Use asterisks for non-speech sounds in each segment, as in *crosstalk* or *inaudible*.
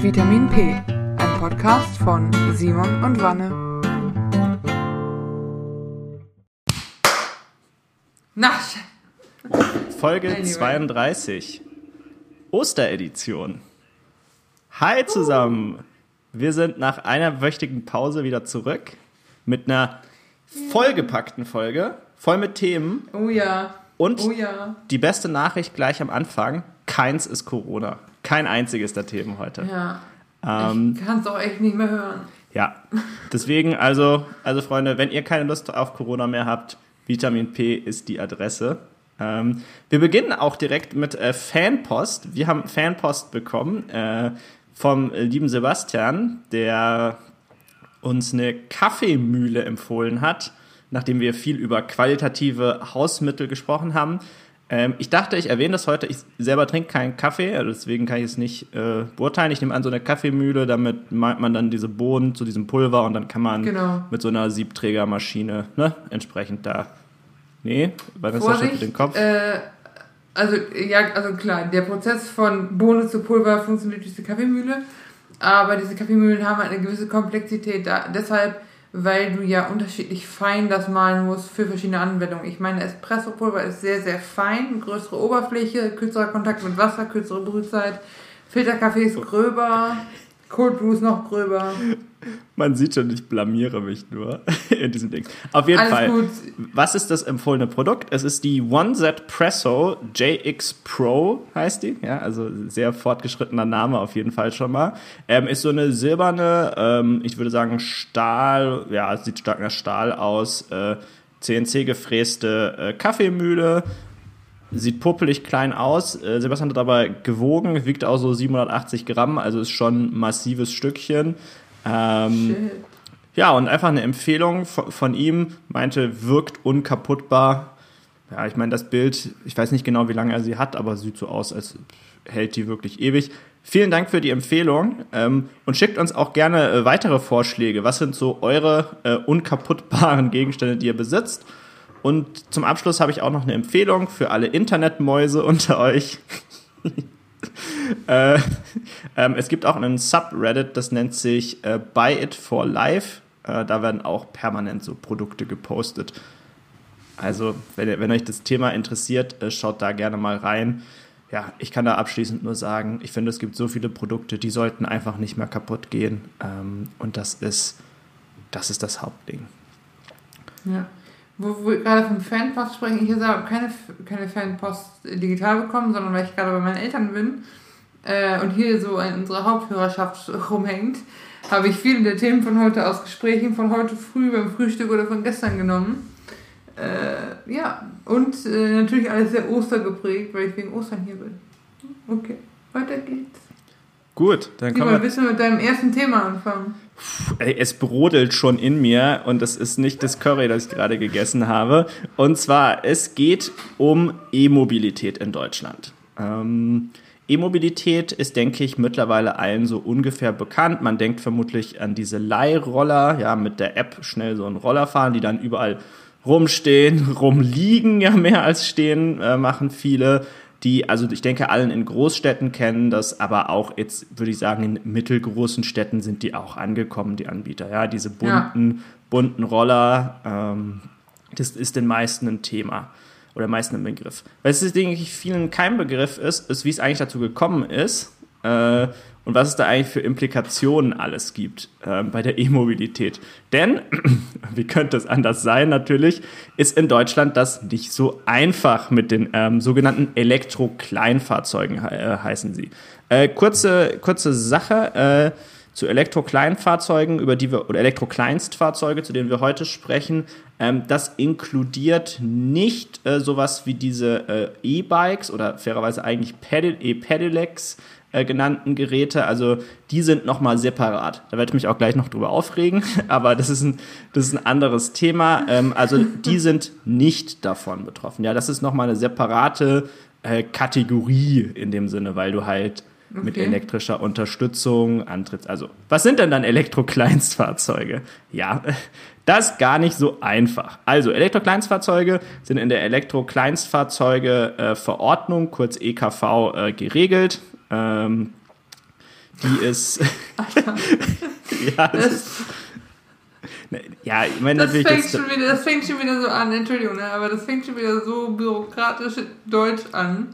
Vitamin P, ein Podcast von Simon und Wanne. Na, Folge Anyway. 32. Osteredition. Hi zusammen. Wir sind nach einer wöchigen Pause wieder zurück mit einer vollgepackten Folge, voll mit Themen oh ja. und Oh ja. die beste Nachricht gleich am Anfang, keins ist Corona. Kein einziges der Themen heute. Ja. Ähm, ich kann es auch echt nicht mehr hören. Ja, deswegen also, also Freunde, wenn ihr keine Lust auf Corona mehr habt, Vitamin P ist die Adresse. Ähm, wir beginnen auch direkt mit äh, Fanpost. Wir haben Fanpost bekommen äh, vom lieben Sebastian, der uns eine Kaffeemühle empfohlen hat, nachdem wir viel über qualitative Hausmittel gesprochen haben. Ähm, ich dachte, ich erwähne das heute. Ich selber trinke keinen Kaffee, also deswegen kann ich es nicht äh, beurteilen. Ich nehme an so eine Kaffeemühle, damit malt man dann diese Bohnen zu diesem Pulver und dann kann man Genau. mit so einer Siebträgermaschine ne, entsprechend da. Nee, weil das schüttelt den Kopf. Äh, also, ja, also klar, der Prozess von Bohne zu Pulver funktioniert durch die Kaffeemühle. Aber diese Kaffeemühlen haben halt eine gewisse Komplexität. Da, deshalb, weil du ja unterschiedlich fein das malen musst für verschiedene Anwendungen. Ich meine, Espresso-Pulver ist sehr, sehr fein, größere Oberfläche, kürzerer Kontakt mit Wasser, kürzere Brühzeit. Filterkaffee ist gröber, Cold Brew ist noch gröber. Man sieht schon, ich blamiere mich nur *laughs* in diesem Ding. Auf jeden Alles Fall. gut. Was ist das empfohlene Produkt? Es ist die OneZ Presso JX Pro, heißt die. Ja, also sehr fortgeschrittener Name auf jeden Fall schon mal. Ähm, ist so eine silberne, ähm, ich würde sagen Stahl, ja, sieht stark nach Stahl aus, äh, CNC gefräste äh, Kaffeemühle. Sieht puppelig klein aus. Äh, Sebastian hat aber gewogen, wiegt auch so 780 Gramm, also ist schon ein massives Stückchen. Ähm, ja, und einfach eine Empfehlung von, von ihm, meinte, wirkt unkaputtbar. Ja, ich meine, das Bild, ich weiß nicht genau, wie lange er sie hat, aber sieht so aus, als hält die wirklich ewig. Vielen Dank für die Empfehlung ähm, und schickt uns auch gerne äh, weitere Vorschläge. Was sind so eure äh, unkaputtbaren *laughs* Gegenstände, die ihr besitzt? Und zum Abschluss habe ich auch noch eine Empfehlung für alle Internetmäuse unter euch. *laughs* äh, ähm, es gibt auch einen Subreddit, das nennt sich äh, Buy It for Life. Äh, da werden auch permanent so Produkte gepostet. Also, wenn, wenn euch das Thema interessiert, äh, schaut da gerne mal rein. Ja, ich kann da abschließend nur sagen, ich finde, es gibt so viele Produkte, die sollten einfach nicht mehr kaputt gehen. Ähm, und das ist, das ist das Hauptding. Ja. Wo, wir gerade vom Fanpost sprechen, ich habe keine, keine Fanpost digital bekommen, sondern weil ich gerade bei meinen Eltern bin äh, und hier so in unserer Haupthörerschaft rumhängt, habe ich viele der Themen von heute aus Gesprächen von heute früh beim Frühstück oder von gestern genommen. Äh, ja, und äh, natürlich alles sehr ostergeprägt, weil ich wegen Ostern hier bin. Okay, weiter geht's. Gut, dann Simon, wir. willst du mit deinem ersten Thema anfangen? Ey, es brodelt schon in mir und es ist nicht das Curry, das ich gerade gegessen habe. Und zwar, es geht um E-Mobilität in Deutschland. Ähm, E-Mobilität ist, denke ich, mittlerweile allen so ungefähr bekannt. Man denkt vermutlich an diese Leihroller, ja, mit der App schnell so einen Roller fahren, die dann überall rumstehen, *laughs* rumliegen, ja, mehr als stehen, äh, machen viele die, also ich denke, allen in Großstädten kennen das, aber auch jetzt würde ich sagen, in mittelgroßen Städten sind die auch angekommen, die Anbieter. Ja, diese bunten, bunten Roller, ähm, das ist den meisten ein Thema oder meisten ein Begriff. Weil es, denke ich, vielen kein Begriff ist, ist, wie es eigentlich dazu gekommen ist äh, und was es da eigentlich für Implikationen alles gibt äh, bei der E-Mobilität. Denn, *clears throat* wie könnte es anders sein natürlich, ist in Deutschland das nicht so einfach mit den ähm, sogenannten Elektro-Kleinfahrzeugen, äh, heißen sie. Äh, kurze, kurze Sache äh, zu Elektro-Kleinfahrzeugen, über die wir, oder Elektro-Kleinstfahrzeuge, zu denen wir heute sprechen. Ähm, das inkludiert nicht äh, sowas wie diese äh, E-Bikes oder fairerweise eigentlich Pedal, E-Pedelecs äh, genannten Geräte. Also die sind nochmal separat. Da werde ich mich auch gleich noch drüber aufregen, *laughs* aber das ist ein, das ist ein anderes Thema. Ähm, also die *laughs* sind nicht davon betroffen. Ja, das ist nochmal eine separate äh, Kategorie in dem Sinne, weil du halt mit Okay. elektrischer Unterstützung antrittst. Also, was sind denn dann Elektrokleinstfahrzeuge? Ja, *laughs* das ist gar nicht so einfach. Also, Elektrokleinstfahrzeuge sind in der Elektrokleinstfahrzeuge-Verordnung, kurz EKV, äh, geregelt. Ähm, die ist. *laughs* ja, das, ist. Ja, ich meine das natürlich. Fängt Jetzt, schon wieder, das fängt schon wieder so an, Entschuldigung, ne, aber das fängt schon wieder so bürokratisch Deutsch an,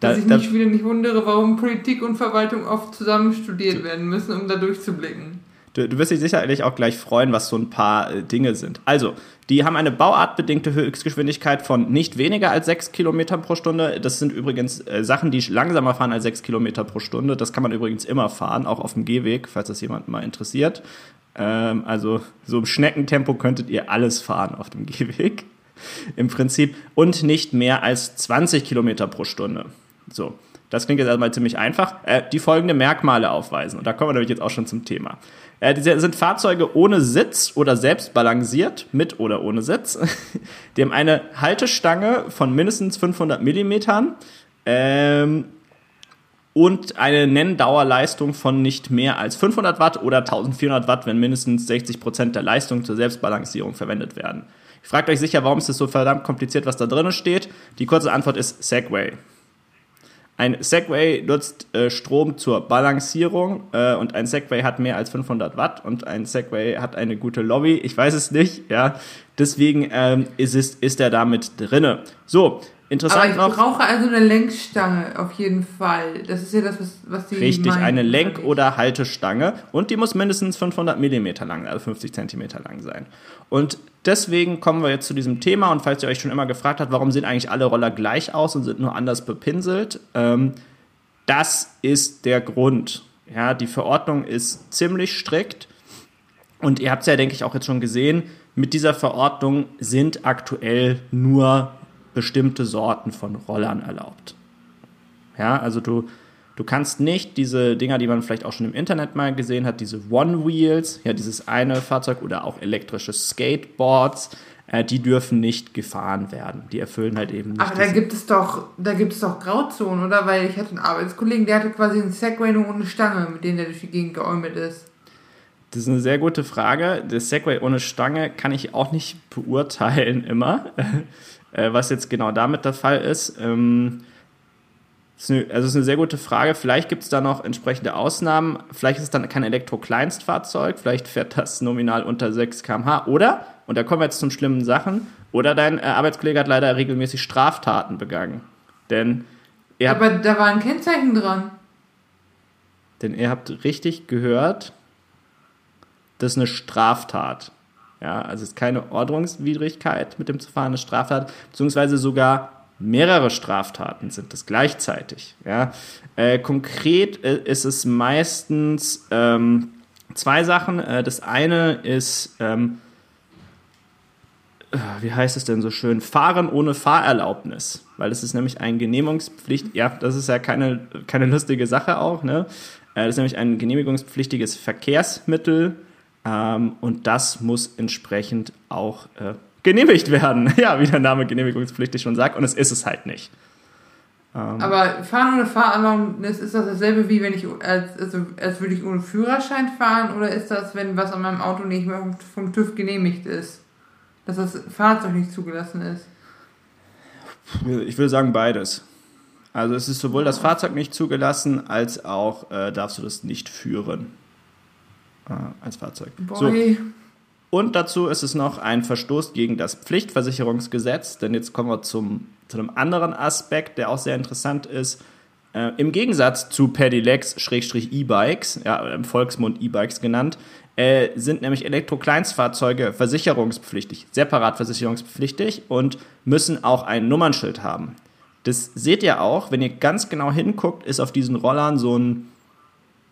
dass Da- ich da- mich wieder nicht wundere, warum Politik und Verwaltung oft zusammen studiert werden müssen, um da durchzublicken. Du, du wirst dich sicherlich auch gleich freuen, was so ein paar äh, Dinge sind. Also, die haben eine bauartbedingte Höchstgeschwindigkeit von nicht weniger als 6 Kilometern pro Stunde. Das sind übrigens äh, Sachen, die langsamer fahren als 6 Kilometer pro Stunde. Das kann man übrigens immer fahren, auch auf dem Gehweg, falls das jemand mal interessiert. Ähm, also, so im Schneckentempo könntet ihr alles fahren auf dem *laughs* Gehweg. Im Prinzip. Und nicht mehr als 20 Kilometer pro Stunde. So. Das klingt jetzt erstmal ziemlich einfach. Äh, die folgende Merkmale aufweisen. Und da kommen wir nämlich jetzt auch schon zum Thema. Äh, diese sind Fahrzeuge ohne Sitz oder selbst balanciert, mit oder ohne Sitz. *laughs* Die haben eine Haltestange von mindestens 500 Millimetern ähm, und eine Nenndauerleistung von nicht mehr als 500 Watt oder 1400 Watt, wenn mindestens 60 Prozent der Leistung zur Selbstbalancierung verwendet werden. Ihr fragt euch sicher, warum ist es so verdammt kompliziert, was da drin steht. Die kurze Antwort ist Segway. Ein Segway nutzt äh, Strom zur Balancierung äh, und ein Segway hat mehr als 500 Watt und ein Segway hat eine gute Lobby. Ich weiß es nicht, ja. Deswegen ähm, ist, es, ist er damit drinne. So, interessant Aber ich noch. brauche also eine Lenkstange auf jeden Fall. Das ist ja das, was, was die Richtig, meinen, eine Lenk- oder Haltestange und die muss mindestens 500 Millimeter lang, also 50 Zentimeter lang sein. Und deswegen kommen wir jetzt zu diesem Thema und falls ihr euch schon immer gefragt habt, warum sehen eigentlich alle Roller gleich aus und sind nur anders bepinselt, ähm, das ist der Grund. Ja, die Verordnung ist ziemlich strikt und ihr habt es ja, denke ich, auch jetzt schon gesehen, mit dieser Verordnung sind aktuell nur bestimmte Sorten von Rollern erlaubt. Ja, also du, du kannst nicht diese Dinger, die man vielleicht auch schon im Internet mal gesehen hat, diese One-Wheels, ja, dieses eine Fahrzeug oder auch elektrische Skateboards, äh, die dürfen nicht gefahren werden. Die erfüllen halt eben nicht. Aber da gibt es doch, da gibt es doch Grauzonen, oder? Weil ich hatte einen Arbeitskollegen, der hatte quasi einen Segway nur ohne Stange, mit dem der durch die Gegend geäumelt ist. Das ist eine sehr gute Frage. Das Segway ohne Stange kann ich auch nicht beurteilen immer, äh, was jetzt genau damit der Fall ist. Ähm, ist eine, also ist eine sehr gute Frage. Vielleicht gibt es da noch entsprechende Ausnahmen. Vielleicht ist es dann kein Elektro-Kleinstfahrzeug. Vielleicht fährt das nominal unter 6 km/h. Oder, und da kommen wir jetzt zum schlimmen Sachen, oder dein äh, Arbeitskollege hat leider regelmäßig Straftaten begangen. Denn ihr habt, Aber da war ein Kennzeichen dran. denn ihr habt richtig gehört, das ist eine Straftat. Ja, also es ist keine Ordnungswidrigkeit mit dem zu fahren, eine Straftat, beziehungsweise sogar mehrere Straftaten sind es gleichzeitig. Ja. Äh, konkret äh, ist es meistens ähm, zwei Sachen. Äh, das eine ist, ähm, äh, wie heißt es denn so schön, Fahren ohne Fahrerlaubnis, weil das ist nämlich ein Genehmigungspflicht, ja, das ist ja keine, keine lustige Sache auch, ne? Das ist nämlich ein genehmigungspflichtiges Verkehrsmittel ähm, und das muss entsprechend auch äh, genehmigt werden. *laughs* Ja, wie der Name genehmigungspflichtig schon sagt und es ist es halt nicht. Ähm, Aber Fahren ohne Fahrerlaubnis, ist das dasselbe wie wenn ich, als, also, als würde ich ohne Führerschein fahren? Oder ist das, wenn was an meinem Auto nicht mehr vom- vom TÜV genehmigt ist? Dass das Fahrzeug nicht zugelassen ist? Ich würde sagen beides. Also es ist sowohl das Fahrzeug nicht zugelassen, als auch äh, darfst du das nicht führen äh, als Fahrzeug. So, Boy. und dazu ist es noch ein Verstoß gegen das Pflichtversicherungsgesetz, denn jetzt kommen wir zum, zu einem anderen Aspekt, der auch sehr interessant ist. Äh, Im Gegensatz zu Pedelecs-E-Bikes, ja, im Volksmund E-Bikes genannt, äh, sind nämlich Elektro-Kleinstfahrzeuge versicherungspflichtig, separat versicherungspflichtig und müssen auch ein Nummernschild haben. Das seht ihr auch, wenn ihr ganz genau hinguckt, ist auf diesen Rollern so ein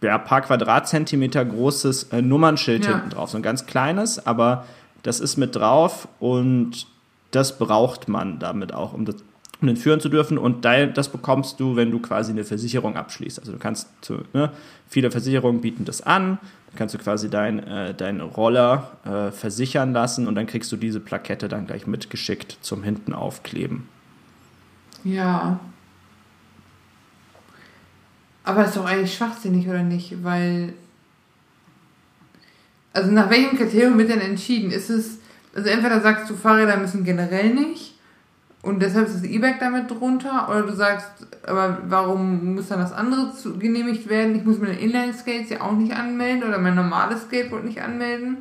ja, paar Quadratzentimeter großes äh, Nummernschild Ja. hinten drauf. So ein ganz kleines, aber das ist mit drauf und das braucht man damit auch, um, das, um den führen zu dürfen. Und da- das bekommst du, wenn du quasi eine Versicherung abschließt. Also du kannst, ne, viele Versicherungen bieten das an. Dann kannst du quasi deinen äh, dein Roller äh, versichern lassen und dann kriegst du diese Plakette dann gleich mitgeschickt zum hinten aufkleben. Ja. Aber ist doch eigentlich schwachsinnig, oder nicht? Weil. Also nach welchem Kriterium wird denn entschieden? Ist es. Also entweder sagst du, Fahrräder müssen generell nicht. Und deshalb ist das E-Bike damit drunter? Oder du sagst, aber warum muss dann das andere genehmigt werden? Ich muss meine Inline-Skates ja auch nicht anmelden oder mein normales Skateboard nicht anmelden.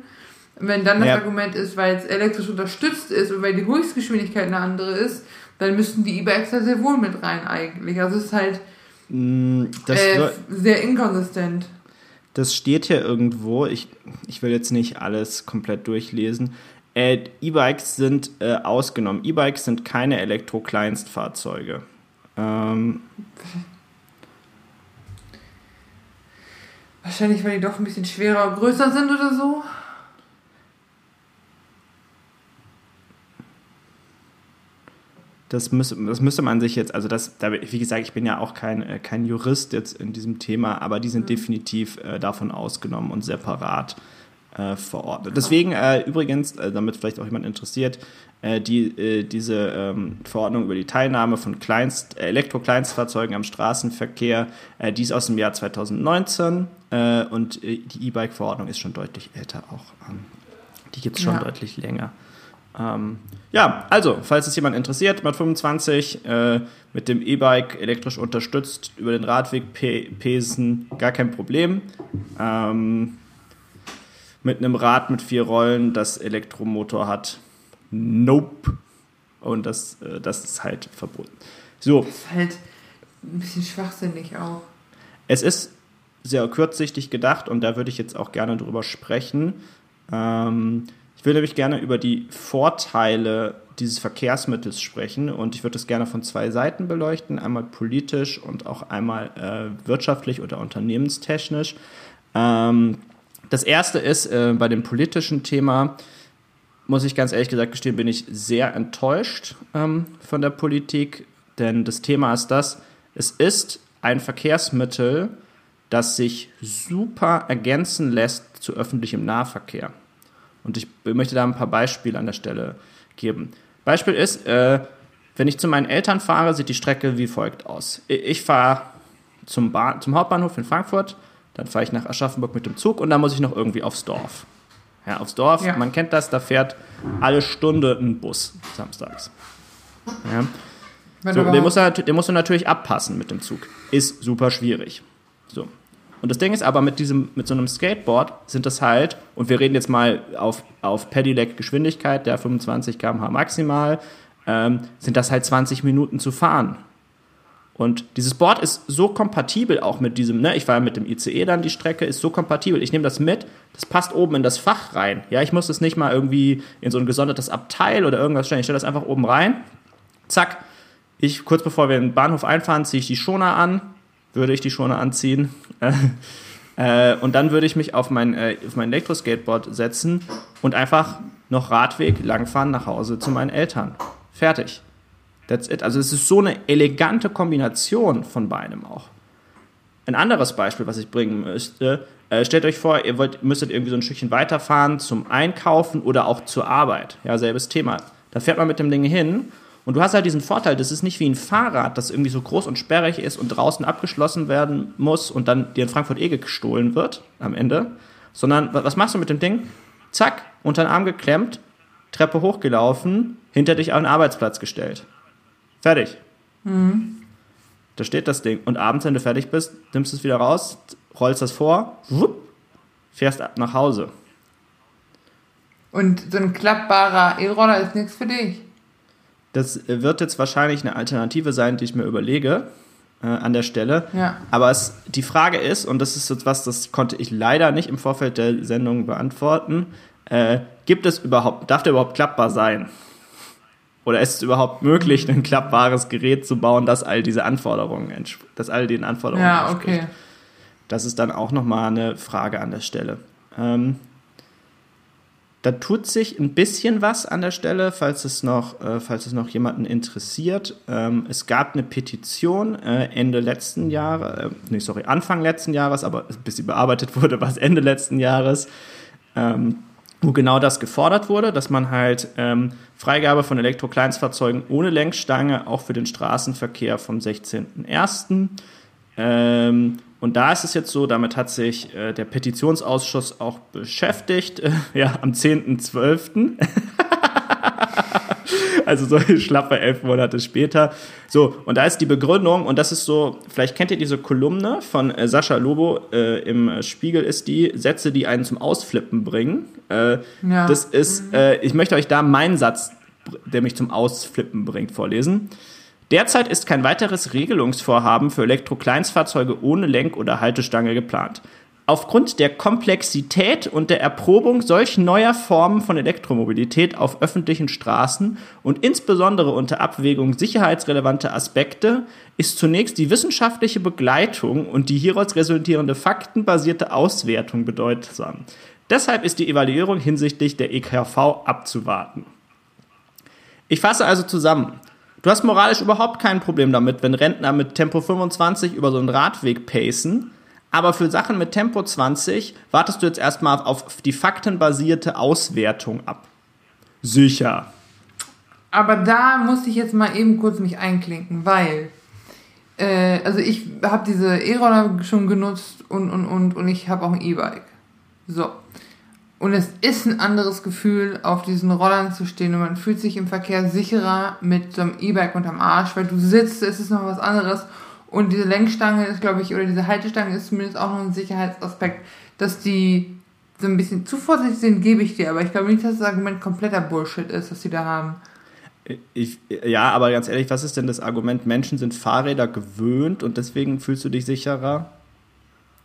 Wenn dann das ja. Argument ist, weil es elektrisch unterstützt ist und weil die Höchstgeschwindigkeit eine andere ist, dann müssten die E-Bikes da sehr wohl mit rein eigentlich. Also es ist halt mm, äh, sehr inkonsistent. Das steht hier irgendwo. Ich, ich will jetzt nicht alles komplett durchlesen. Äh, E-Bikes sind äh, ausgenommen. E-Bikes sind keine Elektro-Kleinstfahrzeuge. Ähm, Wahrscheinlich, weil die doch ein bisschen schwerer größer sind oder so. Das müsste, das müsste man sich jetzt, also das, wie gesagt, ich bin ja auch kein, äh, kein Jurist jetzt in diesem Thema, aber die sind mhm. definitiv äh, davon ausgenommen und separat äh, verordnet. Deswegen äh, übrigens, äh, damit vielleicht auch jemand interessiert, äh, die, diese ähm, Verordnung über die Teilnahme von Kleinst, Elektro-Kleinstfahrzeugen am Straßenverkehr, die ist aus dem Jahr 2019 und die E-Bike-Verordnung ist schon deutlich älter auch. Ähm, die gibt es schon ja. deutlich länger. Ähm, ja, also, falls es jemand interessiert, Mod 25 äh, mit dem E-Bike elektrisch unterstützt, über den Radweg pesen, gar kein Problem. Ähm, mit einem Rad mit vier Rollen, das Elektromotor hat, nope. Und das, äh, das ist halt verboten. So. Das ist halt ein bisschen schwachsinnig auch. Es ist sehr kurzsichtig gedacht und da würde ich jetzt auch gerne drüber sprechen. Ähm, ich würde nämlich gerne über die Vorteile dieses Verkehrsmittels sprechen und ich würde das gerne von zwei Seiten beleuchten, einmal politisch und auch einmal äh, wirtschaftlich oder unternehmenstechnisch. Ähm, das erste ist äh, bei dem politischen Thema, muss ich ganz ehrlich gesagt gestehen, bin ich sehr enttäuscht ähm, von der Politik, denn das Thema ist das, es ist ein Verkehrsmittel, das sich super ergänzen lässt zu öffentlichem Nahverkehr. Und ich möchte da ein paar Beispiele an der Stelle geben. Beispiel ist, äh, wenn ich zu meinen Eltern fahre, sieht die Strecke wie folgt aus. Ich fahre zum, zum Hauptbahnhof in Frankfurt, dann fahre ich nach Aschaffenburg mit dem Zug und dann muss ich noch irgendwie aufs Dorf. Ja, aufs Dorf, ja. man kennt das, da fährt alle Stunde ein Bus samstags. Ja. So, den, muss er, den musst du natürlich abpassen mit dem Zug. Ist super schwierig. So. Und das Ding ist aber, mit, diesem, mit so einem Skateboard sind das halt, und wir reden jetzt mal auf, auf Pedelec-Geschwindigkeit, der 25 km/h maximal, ähm, sind das halt 20 Minuten zu fahren. Und dieses Board ist so kompatibel auch mit diesem, ne, ich war mit dem ICE dann die Strecke, ist so kompatibel. Ich nehme das mit, das passt oben in das Fach rein. Ja, ich muss das nicht mal irgendwie in so ein gesondertes Abteil oder irgendwas stellen. Ich stelle das einfach oben rein. Zack. Ich, kurz bevor wir in den Bahnhof einfahren, ziehe ich die Schoner an, würde ich die Schoner anziehen. *laughs* äh, und dann würde ich mich auf mein, äh, auf mein Elektroskateboard setzen und einfach noch Radweg langfahren nach Hause zu meinen Eltern. Fertig. That's it. Also es ist so eine elegante Kombination von beidem auch. Ein anderes Beispiel, was ich bringen müsste, äh, stellt euch vor, ihr wollt, müsstet irgendwie so ein Stückchen weiterfahren zum Einkaufen oder auch zur Arbeit. Ja, selbes Thema. Da fährt man mit dem Ding hin und du hast halt diesen Vorteil, das ist nicht wie ein Fahrrad, das irgendwie so groß und sperrig ist und draußen abgeschlossen werden muss und dann dir in Frankfurt eh gestohlen wird am Ende. Sondern was machst du mit dem Ding? Zack, unter den Arm geklemmt, Treppe hochgelaufen, hinter dich auf den Arbeitsplatz gestellt. Fertig. Mhm. Da steht das Ding. Und abends, wenn du fertig bist, nimmst du es wieder raus, rollst das vor, wupp, fährst ab nach Hause. Und so ein klappbarer E-Roller ist nichts für dich. Das wird jetzt wahrscheinlich eine Alternative sein, die ich mir überlege äh, an der Stelle. Ja. Aber es, die Frage ist, und das ist etwas, das konnte ich leider nicht im Vorfeld der Sendung beantworten, äh, gibt es überhaupt, darf der überhaupt klappbar sein? Oder ist es überhaupt möglich, ein klappbares Gerät zu bauen, das all diese Anforderungen entspricht, das all den Anforderungen ja, entspricht? Okay. Das ist dann auch nochmal eine Frage an der Stelle. Ähm, da tut sich ein bisschen was an der Stelle, falls es noch, äh, falls es noch jemanden interessiert. Ähm, es gab eine Petition äh, Ende letzten Jahres, äh, nee, sorry, Anfang letzten Jahres, aber bis sie bearbeitet *laughs* wurde, war es Ende letzten Jahres, ähm, wo genau das gefordert wurde, dass man halt ähm, Freigabe von Elektrokleinstfahrzeugen ohne Lenkstange auch für den Straßenverkehr vom 16.01. Ähm, und da ist es jetzt so, damit hat sich äh, der Petitionsausschuss auch beschäftigt, äh, *laughs* ja, am 10.12. *laughs* also so *laughs* schlappe elf Monate später. So, und da ist die Begründung, und das ist so, vielleicht kennt ihr diese Kolumne von äh, Sascha Lobo äh, im Spiegel, ist die Sätze, die einen zum Ausflippen bringen. Äh, ja. Das ist, mhm. äh, ich möchte euch da meinen Satz, der mich zum Ausflippen bringt, vorlesen. Derzeit ist kein weiteres Regelungsvorhaben für Elektrokleinstfahrzeuge ohne Lenk- oder Haltestange geplant. Aufgrund der Komplexität und der Erprobung solch neuer Formen von Elektromobilität auf öffentlichen Straßen und insbesondere unter Abwägung sicherheitsrelevanter Aspekte ist zunächst die wissenschaftliche Begleitung und die hieraus resultierende faktenbasierte Auswertung bedeutsam. Deshalb ist die Evaluierung hinsichtlich der EKV abzuwarten. Ich fasse also zusammen. Du hast moralisch überhaupt kein Problem damit, wenn Rentner mit Tempo 25 über so einen Radweg pacen aber für Sachen mit Tempo 20 wartest du jetzt erstmal auf die faktenbasierte Auswertung ab. Sicher. Aber da muss ich jetzt mal eben kurz mich einklinken, weil äh, also ich habe diese E-Roller schon genutzt und und und und ich habe auch ein E-Bike. So. Und es ist ein anderes Gefühl, auf diesen Rollern zu stehen und man fühlt sich im Verkehr sicherer mit so einem E-Bike unterm Arsch, weil du sitzt, es ist noch was anderes und diese Lenkstange ist, glaube ich, oder diese Haltestange ist zumindest auch noch ein Sicherheitsaspekt, dass die so ein bisschen zu vorsichtig sind, gebe ich dir. Aber ich glaube nicht, dass das Argument kompletter Bullshit ist, was sie da haben. Ich, ja, aber ganz ehrlich, was ist denn das Argument? Menschen sind Fahrräder gewöhnt und deswegen fühlst du dich sicherer?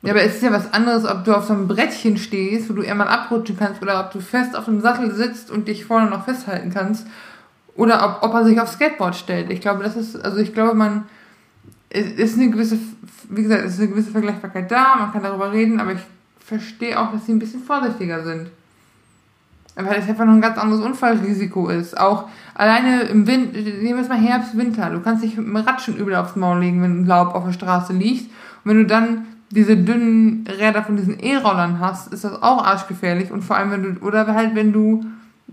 Ja, aber es ist ja was anderes, ob du auf so einem Brettchen stehst, wo du eher mal abrutschen kannst, oder ob du fest auf dem Sattel sitzt und dich vorne noch festhalten kannst, oder ob, ob er sich aufs Skateboard stellt. Ich glaube, das ist, also ich glaube, man, es ist eine gewisse, wie gesagt, es ist eine gewisse Vergleichbarkeit da, man kann darüber reden, aber ich verstehe auch, dass sie ein bisschen vorsichtiger sind. Weil es einfach noch ein ganz anderes Unfallrisiko ist. Auch alleine im Wind, nehmen wir jetzt mal Herbst, Winter, du kannst dich mit dem Rad schon übel aufs Maul legen, wenn Laub auf der Straße liegt. Und wenn du dann diese dünnen Räder von diesen E-Rollern hast, ist das auch arschgefährlich. Und vor allem, wenn du, oder halt, wenn du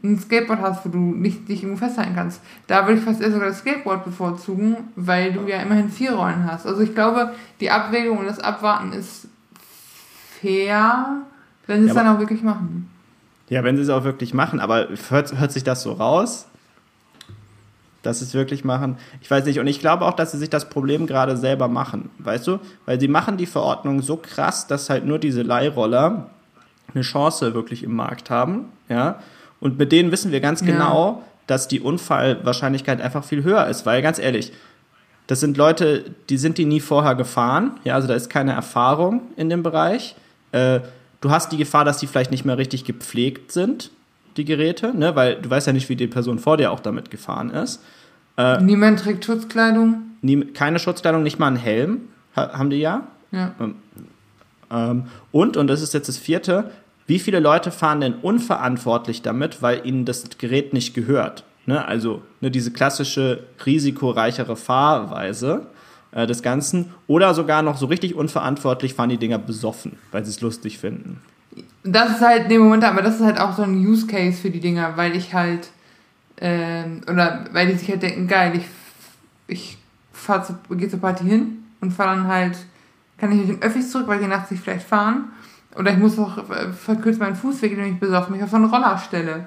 ein Skateboard hast, wo du nicht dich irgendwo festhalten kannst. Da würde ich fast eher sogar das Skateboard bevorzugen, weil du ja immerhin vier Rollen hast. Also ich glaube, die Abwägung und das Abwarten ist fair, wenn sie es dann auch wirklich machen. Ja, wenn sie es auch wirklich machen, aber hört, hört sich das so raus? Dass sie es wirklich machen. Ich weiß nicht. Und ich glaube auch, dass sie sich das Problem gerade selber machen. Weißt du? Weil sie machen die Verordnung so krass, dass halt nur diese Leihroller eine Chance wirklich im Markt haben. Ja. Und mit denen wissen wir ganz genau, ja. dass die Unfallwahrscheinlichkeit einfach viel höher ist, weil ganz ehrlich, das sind Leute, die sind die nie vorher gefahren, ja, also da ist keine Erfahrung in dem Bereich. Äh, du hast die Gefahr, dass die vielleicht nicht mehr richtig gepflegt sind, die Geräte, ne, weil du weißt ja nicht, wie die Person vor dir auch damit gefahren ist. Äh, Niemand trägt Schutzkleidung? Nie, keine Schutzkleidung, nicht mal einen Helm, ha, haben die ja. Ja. Ähm, ähm, und, und das ist jetzt das vierte, wie viele Leute fahren denn unverantwortlich damit, weil ihnen das Gerät nicht gehört? Ne? Also ne, diese klassische risikoreichere Fahrweise äh, des Ganzen. Oder sogar noch so richtig unverantwortlich fahren die Dinger besoffen, weil sie es lustig finden. Das ist halt, nee, Moment, aber das ist halt auch so ein Use Case für die Dinger, weil ich halt, ähm, oder weil die sich halt denken, geil, ich, ich fahr zu, gehe zur Party hin und fahre dann halt, kann ich mit den Öffis zurück, weil die nachts sich vielleicht fahren oder ich muss auch äh, verkürzt meinen Fußweg, wenn ich besoffen mich auf so eine Roller stelle.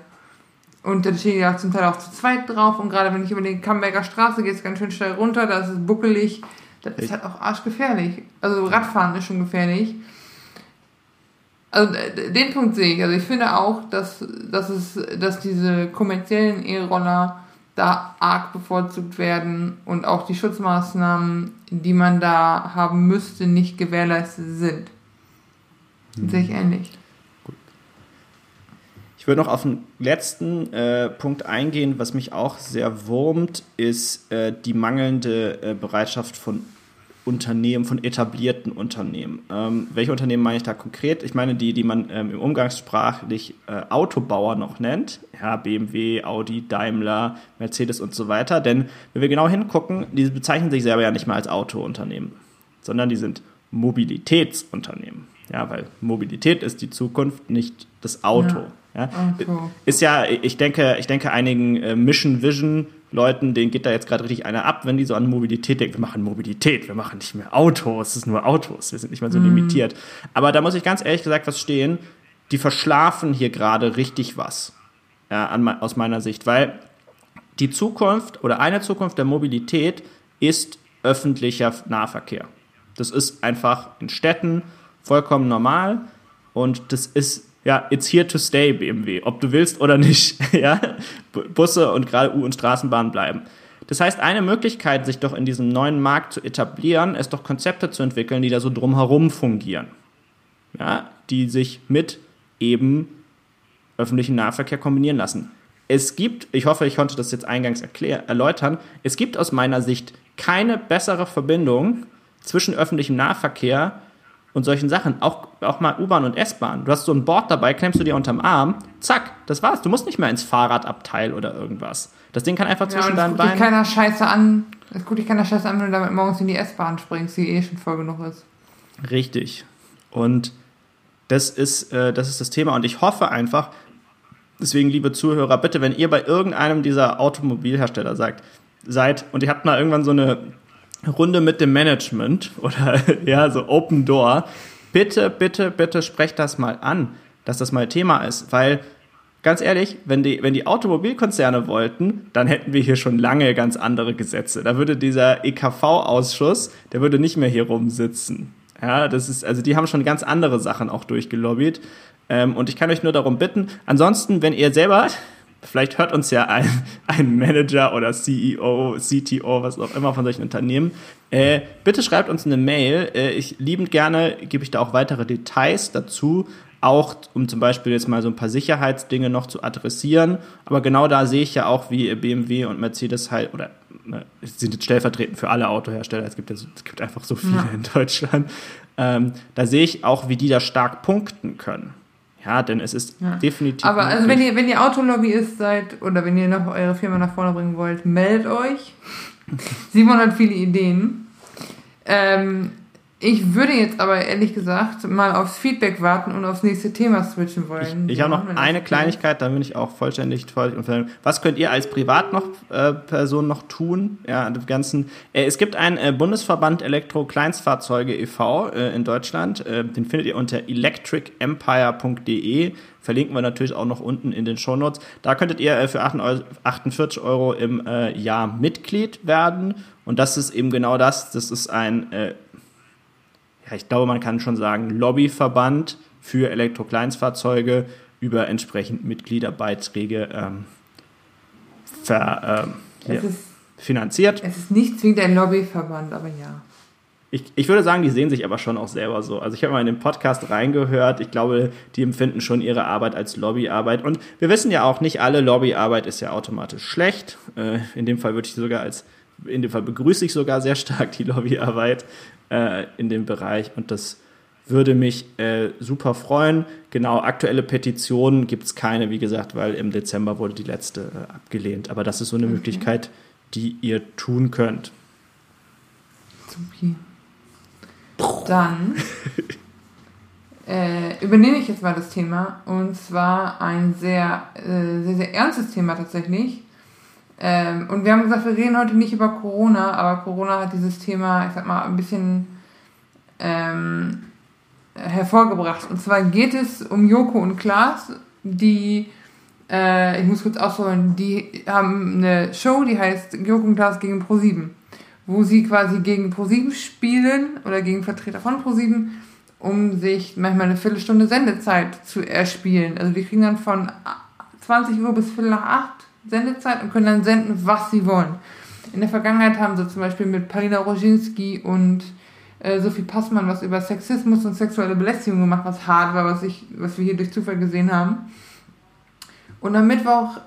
Und dann stehen auch zum Teil auch zu zweit drauf. Und gerade wenn ich über die Kamberger Straße gehe, ist es ganz schön steil runter, da ist es buckelig. Das ist halt auch arschgefährlich. Also Radfahren ist schon gefährlich. Also den Punkt sehe ich. Also ich finde auch, dass, dass, es, dass diese kommerziellen E-Roller da arg bevorzugt werden und auch die Schutzmaßnahmen, die man da haben müsste, nicht gewährleistet sind. Mhm. Sehe ich ähnlich. Gut. Ich würde noch auf den letzten äh, Punkt eingehen, was mich auch sehr wurmt, ist äh, die mangelnde äh, Bereitschaft von Unternehmen, von etablierten Unternehmen. Ähm, welche Unternehmen meine ich da konkret? Ich meine die, die man ähm, im Umgangssprachlich äh, Autobauer noch nennt. Ja, BMW, Audi, Daimler, Mercedes und so weiter. Denn wenn wir genau hingucken, die bezeichnen sich selber ja nicht mal als Autounternehmen, sondern die sind Mobilitätsunternehmen. Ja, weil Mobilität ist die Zukunft, nicht das Auto. Ja. ja. Ist ja, ich denke, ich denke einigen äh, Mission Vision Leuten, denen geht da jetzt gerade richtig einer ab, wenn die so an Mobilität denken. Wir machen Mobilität, wir machen nicht mehr Autos, es ist nur Autos, wir sind nicht mehr so mhm. limitiert. Aber da muss ich ganz ehrlich gesagt was stehen, die verschlafen hier gerade richtig was. Ja, an, aus meiner Sicht, weil die Zukunft oder eine Zukunft der Mobilität ist öffentlicher Nahverkehr. Das ist einfach in Städten vollkommen normal und das ist ja, it's here to stay, BMW, ob du willst oder nicht. *laughs* ja, Busse und gerade U- und Straßenbahnen bleiben. Das heißt, eine Möglichkeit, sich doch in diesem neuen Markt zu etablieren, ist doch Konzepte zu entwickeln, die da so drumherum fungieren. Ja, die sich mit eben öffentlichen Nahverkehr kombinieren lassen. Es gibt, ich hoffe, ich konnte das jetzt eingangs erklär, erläutern, es gibt aus meiner Sicht keine bessere Verbindung zwischen öffentlichem Nahverkehr und solchen Sachen. Auch, auch mal U-Bahn und S-Bahn. Du hast so ein Board dabei, klemmst du dir unterm Arm, zack, das war's. Du musst nicht mehr ins Fahrradabteil oder irgendwas. Das Ding kann einfach zwischen ja, deinen guckt dich Beinen. keiner Scheiße an. Es guckt dich keiner Scheiße an, wenn du damit morgens in die S-Bahn springst, die eh schon voll genug ist. Richtig. Und das ist, äh, das ist das Thema. Und ich hoffe einfach, deswegen, liebe Zuhörer, bitte, wenn ihr bei irgendeinem dieser Automobilhersteller sagt, seid und ihr habt mal irgendwann so eine Runde mit dem Management *laughs* oder ja, so Open Door, bitte, bitte, bitte sprecht das mal an, dass das mal Thema ist, weil ganz ehrlich, wenn die, wenn die Automobilkonzerne wollten, dann hätten wir hier schon lange ganz andere Gesetze. Da würde dieser EKV-Ausschuss, der würde nicht mehr hier rumsitzen. Ja, das ist, also die haben schon ganz andere Sachen auch durchgelobbyt. Ähm, und ich kann euch nur darum bitten, ansonsten, wenn ihr selber, vielleicht hört uns ja ein, ein Manager oder CEO, CTO, was auch immer von solchen Unternehmen, äh, bitte schreibt uns eine Mail. Äh, ich liebend gerne gebe ich da auch weitere Details dazu, auch um zum Beispiel jetzt mal so ein paar Sicherheitsdinge noch zu adressieren. Aber genau da sehe ich ja auch, wie BMW und Mercedes halt, oder ne, sind jetzt stellvertretend für alle Autohersteller, es gibt, ja es gibt einfach so viele Ja. in Deutschland. Ähm, da sehe ich auch, wie die da stark punkten können. Ja, denn es ist Ja. definitiv. Aber also möglich. wenn ihr, wenn ihr Autolobbyist seid oder wenn ihr noch eure Firma nach vorne bringen wollt, meldet euch. *laughs* Simon hat viele Ideen. Ähm, ich würde jetzt aber ehrlich gesagt mal aufs Feedback warten und aufs nächste Thema switchen wollen. Ich habe noch eine Kleinigkeit, da bin ich auch vollständig voll Was könnt ihr als Privat noch äh, Person noch tun? Ja, dem ganzen. Äh, es gibt einen äh, Bundesverband Elektro-Kleinstfahrzeuge e.V. In Deutschland. Den findet ihr unter electricempire.de. Verlinken wir natürlich auch noch unten in den Shownotes. Da könntet ihr für 8 Euro- 48 Euro im Jahr Mitglied werden. Und das ist eben genau das. Das ist ein ich glaube, man kann schon sagen, Lobbyverband für Elektrokleinstfahrzeuge über entsprechend Mitgliederbeiträge ähm, ver, ähm, Es, ist, finanziert. es ist nicht zwingend ein Lobbyverband, aber ja. Ich, ich würde sagen, die sehen sich aber schon auch selber so. Also ich habe mal in den Podcast reingehört. Ich glaube, die empfinden schon ihre Arbeit als Lobbyarbeit. Und wir wissen ja auch, nicht alle Lobbyarbeit ist ja automatisch schlecht. Äh, in dem Fall würde ich sogar als, in dem Fall begrüße ich sogar sehr stark die Lobbyarbeit äh, in dem Bereich. Und das würde mich äh, super freuen. Genau, aktuelle Petitionen gibt es keine, wie gesagt, weil im Dezember wurde die letzte äh, abgelehnt. Aber das ist so eine Möglichkeit, die ihr tun könnt. Supi. Dann äh, übernehme ich jetzt mal das Thema und zwar ein sehr, äh, sehr, sehr ernstes Thema tatsächlich. Ähm, und wir haben gesagt, wir reden heute nicht über Corona, aber Corona hat dieses Thema, ich sag mal, ein bisschen ähm, hervorgebracht. Und zwar geht es um Joko und Klaas, die, äh, ich muss kurz ausholen, die haben eine Show, die heißt Joko und Klaas gegen Pro7 wo sie quasi gegen ProSieben spielen oder gegen Vertreter von ProSieben, um sich manchmal eine Viertelstunde Sendezeit zu erspielen. Also die kriegen dann von 20 Uhr bis Viertel nach 8 Sendezeit und können dann senden, was sie wollen. In der Vergangenheit haben sie zum Beispiel mit Palina Roginski und äh, Sophie Passmann was über Sexismus und sexuelle Belästigung gemacht, was hart war, was, ich, was wir hier durch Zufall gesehen haben. Und am Mittwoch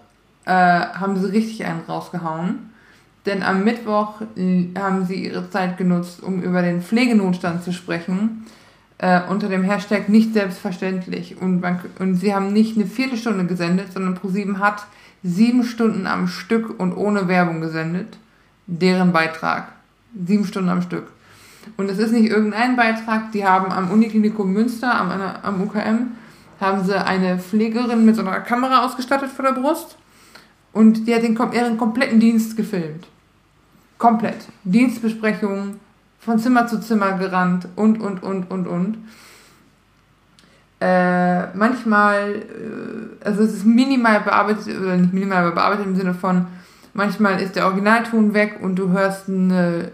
äh, haben sie richtig einen rausgehauen. Denn am Mittwoch äh, haben sie ihre Zeit genutzt, um über den Pflegenotstand zu sprechen, äh, unter dem Hashtag nicht selbstverständlich. Und, man, und sie haben nicht eine Viertelstunde gesendet, sondern ProSieben hat sieben Stunden am Stück und ohne Werbung gesendet. Deren Beitrag. Sieben Stunden am Stück. Und es ist nicht irgendein Beitrag, die haben am Uniklinikum Münster, am, am UKM, haben sie eine Pflegerin mit so einer Kamera ausgestattet vor der Brust und die hat den, ihren kompletten Dienst gefilmt. Komplett. Dienstbesprechungen, von Zimmer zu Zimmer gerannt und, und, und, und, und. Äh, manchmal, äh, also es ist minimal bearbeitet, oder nicht minimal, aber bearbeitet im Sinne von, manchmal ist der Originalton weg und du hörst eine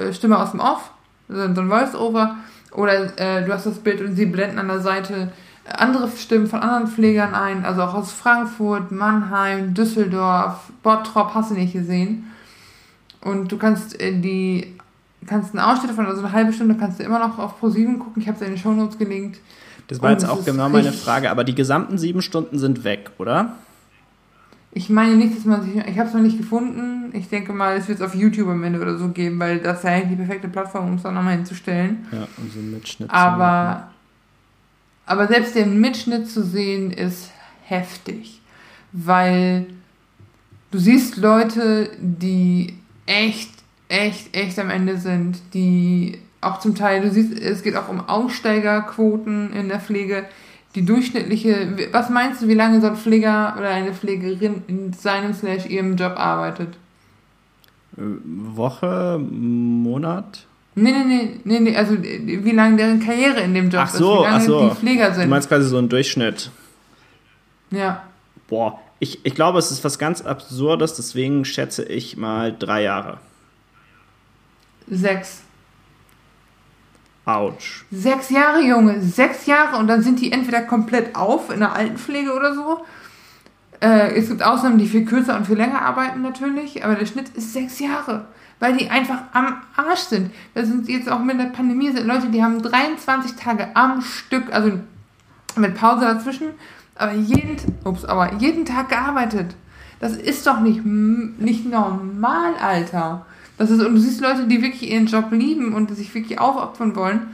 äh, Stimme aus dem Off, so ein Voice-Over, oder äh, du hast das Bild und sie blenden an der Seite andere Stimmen von anderen Pflegern ein, also auch aus Frankfurt, Mannheim, Düsseldorf, Bottrop, hast du nicht gesehen. Und du kannst äh, die kannst einen Ausschnitt davon, also eine halbe Stunde kannst du immer noch auf Pro7 gucken. Ich habe es in den Shownotes gelinkt. Das war jetzt auch genau meine Frage, aber die gesamten sieben Stunden sind weg, oder? Ich meine nicht, dass man sich. Ich habe es noch nicht gefunden. Ich denke mal, es wird es auf YouTube am Ende oder so geben, weil das ist ja eigentlich die perfekte Plattform, um es dann nochmal hinzustellen. Ja, um so einen Mitschnitt aber, aber selbst den Mitschnitt zu sehen, ist heftig. Weil du siehst Leute, die echt, echt, echt am Ende sind, die auch zum Teil, du siehst, es geht auch um Aussteigerquoten in der Pflege. Die durchschnittliche, was meinst du, wie lange so ein Pfleger oder eine Pflegerin in seinem slash ihrem Job arbeitet? Äh, Woche, Monat? Nee, nee, nee, nee, nee, also wie lange deren Karriere in dem Job ach so, ist, wie lange ach so. die Pfleger sind. Du meinst quasi so einen Durchschnitt. Ja. Boah, ich, ich glaube, es ist was ganz Absurdes, deswegen schätze ich mal drei Jahre. Sechs. Autsch. Sechs Jahre, Junge, sechs Jahre und dann sind die entweder komplett auf in der Altenpflege oder so. Äh, es gibt Ausnahmen, die viel kürzer und viel länger arbeiten natürlich, aber der Schnitt ist sechs Jahre, weil die einfach am Arsch sind. Das sind jetzt auch mit der Pandemie sind Leute, die haben 23 Tage am Stück, also mit Pause dazwischen, aber jeden, ups, aber jeden Tag gearbeitet. Das ist doch nicht, nicht normal, Alter. Das ist, und du siehst Leute, die wirklich ihren Job lieben und sich wirklich aufopfern wollen.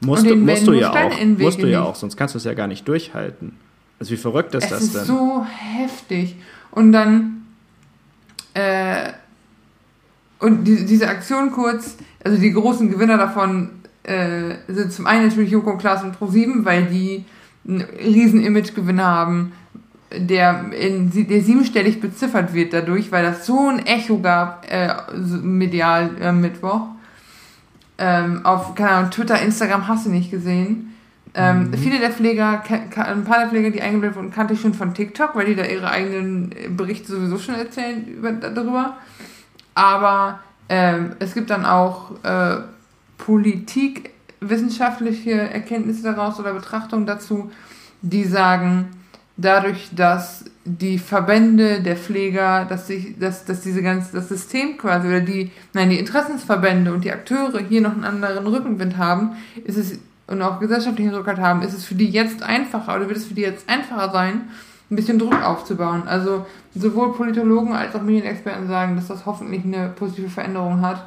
Musst, du, musst du ja auch. Musst du ja auch, sonst kannst du es ja gar nicht durchhalten. Also wie verrückt ist es das ist denn? so heftig. Und dann äh, und die, diese Aktion kurz, also die großen Gewinner davon äh, sind zum einen natürlich Joko und Klaas und Pro7, weil die einen riesen Imagegewinn haben, der, in, der siebenstellig beziffert wird dadurch, weil das so ein Echo gab, äh, medial äh, Mittwoch. Ähm, auf, keine Ahnung, Twitter, Instagram hast du nicht gesehen. Ähm, mhm. Viele der Pfleger, ein paar der Pfleger, die eingebildet wurden, kannte ich schon von TikTok, weil die da ihre eigenen Berichte sowieso schon erzählen über, darüber. Aber ähm, es gibt dann auch äh, politikwissenschaftliche Erkenntnisse daraus oder Betrachtungen dazu, die sagen, dadurch, dass die Verbände der Pfleger, dass sich, dass, dass diese ganze, das System quasi oder die, nein, die Interessensverbände und die Akteure hier noch einen anderen Rückenwind haben, ist es und auch gesellschaftlichen Rückhalt haben, ist es für die jetzt einfacher oder wird es für die jetzt einfacher sein, ein bisschen Druck aufzubauen. Also sowohl Politologen als auch Medienexperten sagen, dass das hoffentlich eine positive Veränderung hat.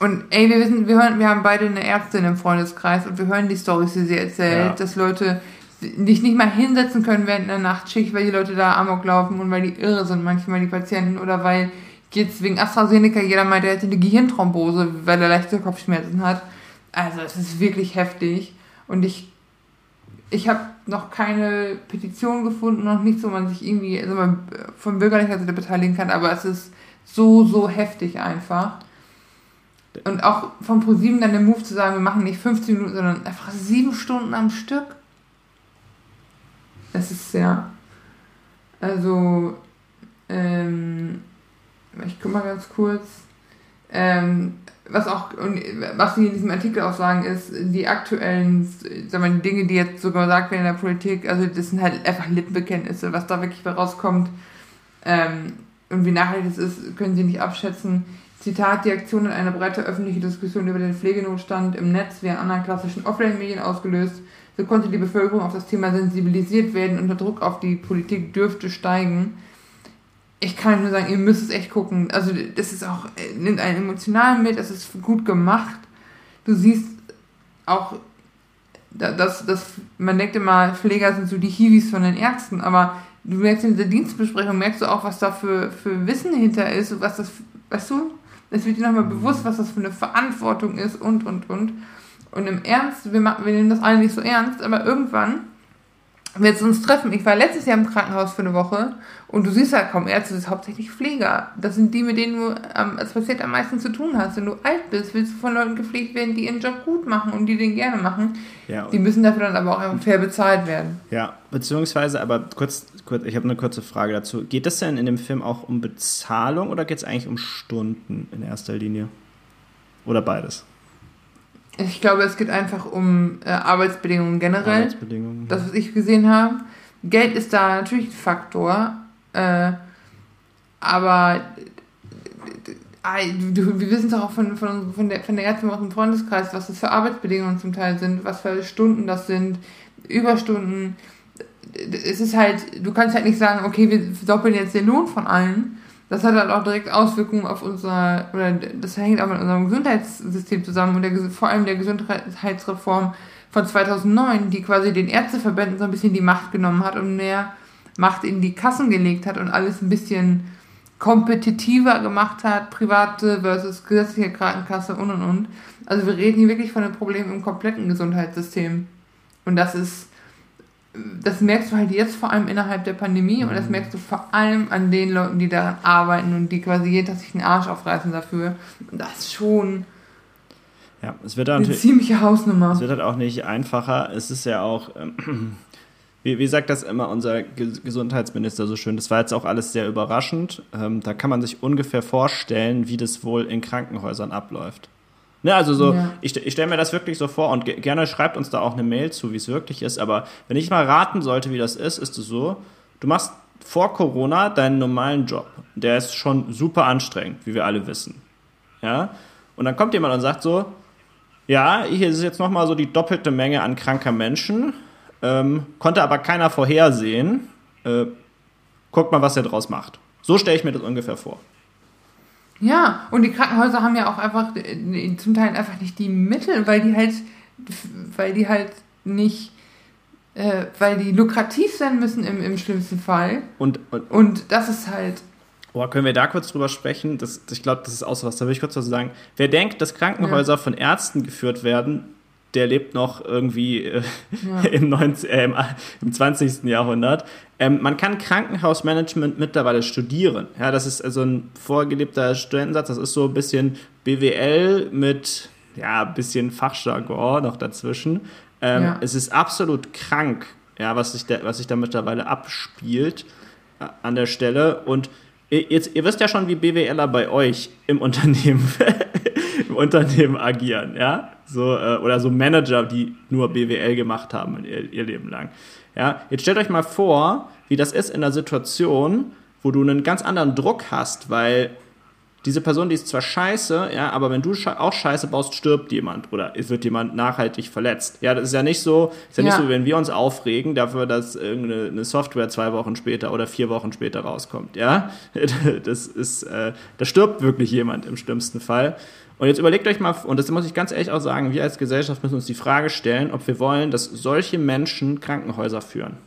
Und ey, wir wissen, wir hören, wir haben beide eine Ärztin im Freundeskreis und wir hören die Storys, die sie erzählt, ja. dass Leute dich nicht mal hinsetzen können während einer Nachtschicht, weil die Leute da Amok laufen und weil die irre sind manchmal die Patienten oder weil jetzt wegen AstraZeneca jeder meint, er hätte eine Gehirnthrombose, weil er leichte Kopfschmerzen hat. Also es ist wirklich heftig und ich ich habe noch keine Petition gefunden, noch nichts, wo man sich irgendwie also man von bürgerlicher Seite beteiligen kann, aber es ist so, so heftig einfach. Und auch vom ProSieben dann der Move zu sagen, wir machen nicht 15 Minuten, sondern einfach sieben Stunden am Stück. Das ist ja. Also, ähm, ich guck mal ganz kurz. Ähm, was auch, was sie in diesem Artikel auch sagen, ist, die aktuellen, sagen wir, die Dinge, die jetzt sogar gesagt werden in der Politik, also das sind halt einfach Lippenbekenntnisse, was da wirklich rauskommt ähm, und wie nachhaltig es ist, können sie nicht abschätzen. Zitat, die Aktion hat eine breite öffentliche Diskussion über den Pflegenotstand im Netz wie an anderen klassischen Offline-Medien ausgelöst. So konnte die Bevölkerung auf das Thema sensibilisiert werden und der Druck auf die Politik dürfte steigen. Ich kann nur sagen, ihr müsst es echt gucken. Also das ist auch, nimmt einen emotional mit, es ist gut gemacht. Du siehst auch, dass, dass man denkt immer, Pfleger sind so die Hiwis von den Ärzten, aber du merkst in dieser Dienstbesprechung, merkst du auch, was da für, für Wissen hinter ist und was das, weißt du, es wird dir nochmal bewusst, was das für eine Verantwortung ist und, und, und. Und im Ernst, wir, machen, wir nehmen das alle nicht so ernst, aber irgendwann wir uns treffen. Ich war letztes Jahr im Krankenhaus für eine Woche und du siehst ja kaum Ärzte, das ist hauptsächlich Pfleger. Das sind die, mit denen du ähm, als Patient am meisten zu tun hast. Wenn du alt bist, willst du von Leuten gepflegt werden, die ihren Job gut machen und die den gerne machen. Ja, die müssen dafür dann aber auch fair bezahlt werden. Ja, beziehungsweise, aber kurz, kurz ich habe eine kurze Frage dazu. Geht es denn in dem Film auch um Bezahlung oder geht es eigentlich um Stunden in erster Linie? Oder beides? Ich glaube, es geht einfach um äh, Arbeitsbedingungen generell. Arbeitsbedingungen. Das, was ich gesehen habe. Geld ist da natürlich ein Faktor. Äh, aber äh, wir wissen es auch von, von, von, der, von der Ärztin aus dem Freundeskreis, was das für Arbeitsbedingungen zum Teil sind, was für Stunden das sind, Überstunden. Es ist halt, du kannst halt nicht sagen, okay, wir doppeln jetzt den Lohn von allen, das hat halt auch direkt Auswirkungen auf unser, oder das hängt auch mit unserem Gesundheitssystem zusammen und der, vor allem der Gesundheitsreform von 2009, die quasi den Ärzteverbänden so ein bisschen die Macht genommen hat und mehr Macht in die Kassen gelegt hat und alles ein bisschen kompetitiver gemacht hat, private versus gesetzliche Krankenkasse und und und. Also wir reden hier wirklich von einem Problem im kompletten Gesundheitssystem. Und das ist das merkst du halt jetzt vor allem innerhalb der Pandemie mhm. und das mhm. merkst du vor allem an den Leuten, die daran arbeiten und die quasi jeden Tag sich den Arsch aufreißen dafür. Und das ist schon ja, es wird eine ziemliche Hausnummer. Es wird halt auch nicht einfacher. Es ist ja auch, ähm, *clears throat* wie, wie sagt das immer unser Gesundheitsminister so schön, das war jetzt auch alles sehr überraschend. Ähm, da kann man sich ungefähr vorstellen, wie das wohl in Krankenhäusern abläuft. Ne, also so, ja. ich, ich stelle mir das wirklich so vor und gerne schreibt uns da auch eine Mail zu, wie es wirklich ist. Aber wenn ich mal raten sollte, wie das ist, ist es so, du machst vor Corona deinen normalen Job. Der ist schon super anstrengend, wie wir alle wissen. Ja? Und dann kommt jemand und sagt so, ja, hier ist jetzt nochmal so die doppelte Menge an kranker Menschen, ähm, konnte aber keiner vorhersehen. Äh, guckt mal, was er draus macht. So stelle ich mir das ungefähr vor. Ja, und die Krankenhäuser haben ja auch einfach äh, zum Teil einfach nicht die Mittel, weil die halt, weil die halt nicht, äh, weil die lukrativ sein müssen im, im schlimmsten Fall. Und, und, und das ist halt. Boah, können wir da kurz drüber sprechen? Das, ich glaube, das ist auch so was. Da will ich kurz was sagen. Wer denkt, dass Krankenhäuser ja. von Ärzten geführt werden, der lebt noch irgendwie äh, ja. *laughs* im, 19, äh, im, im, 20. Jahrhundert. Ähm, man kann Krankenhausmanagement mittlerweile studieren. Ja, das ist also ein vorgelebter Studentensatz. Das ist so ein bisschen BWL mit ja, ein bisschen Fachjargon noch dazwischen. Ähm, ja. Es ist absolut krank, ja, was sich, da, was sich da mittlerweile abspielt äh, an der Stelle. Und Jetzt, ihr wisst ja schon, wie BWLer bei euch im *laughs* Unternehmen, Unternehmen agieren, ja? So, äh, oder so Manager, die nur BWL gemacht haben ihr, ihr Leben lang. Ja? Jetzt stellt euch mal vor, wie das ist in einer Situation, wo du einen ganz anderen Druck hast, weil diese Person, die ist zwar scheiße, ja, aber wenn du auch scheiße baust, stirbt jemand oder wird jemand nachhaltig verletzt. Ja, das ist ja nicht so, ist ja, ja. nicht so, wenn wir uns aufregen dafür, dass irgendeine Software zwei Wochen später oder vier Wochen später rauskommt. Ja, *laughs* das ist, äh, da stirbt wirklich jemand im schlimmsten Fall. Und jetzt überlegt euch mal, und das muss ich ganz ehrlich auch sagen, wir als Gesellschaft müssen uns die Frage stellen, ob wir wollen, dass solche Menschen Krankenhäuser führen.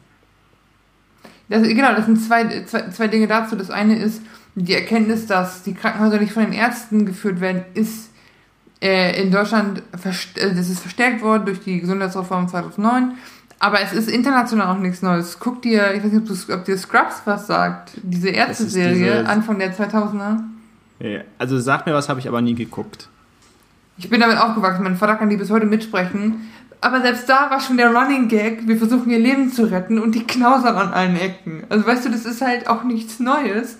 Das, genau, das sind zwei, zwei, zwei Dinge dazu. Das eine ist, die Erkenntnis, dass die Krankenhäuser nicht von den Ärzten geführt werden, ist äh, in Deutschland äh, das ist verstärkt worden durch die Gesundheitsreform 2009. Aber es ist international auch nichts Neues. Guck dir, ich weiß nicht, ob, du, ob dir Scrubs was sagt, diese Ärzte-Serie, Anfang der 2000er. Ja, also sag mir was, habe ich aber nie geguckt. Ich bin damit aufgewachsen, mein Vater kann die bis heute mitsprechen. Aber selbst da war schon der Running Gag, wir versuchen ihr Leben zu retten und die knausern an allen Ecken. Also weißt du, das ist halt auch nichts Neues.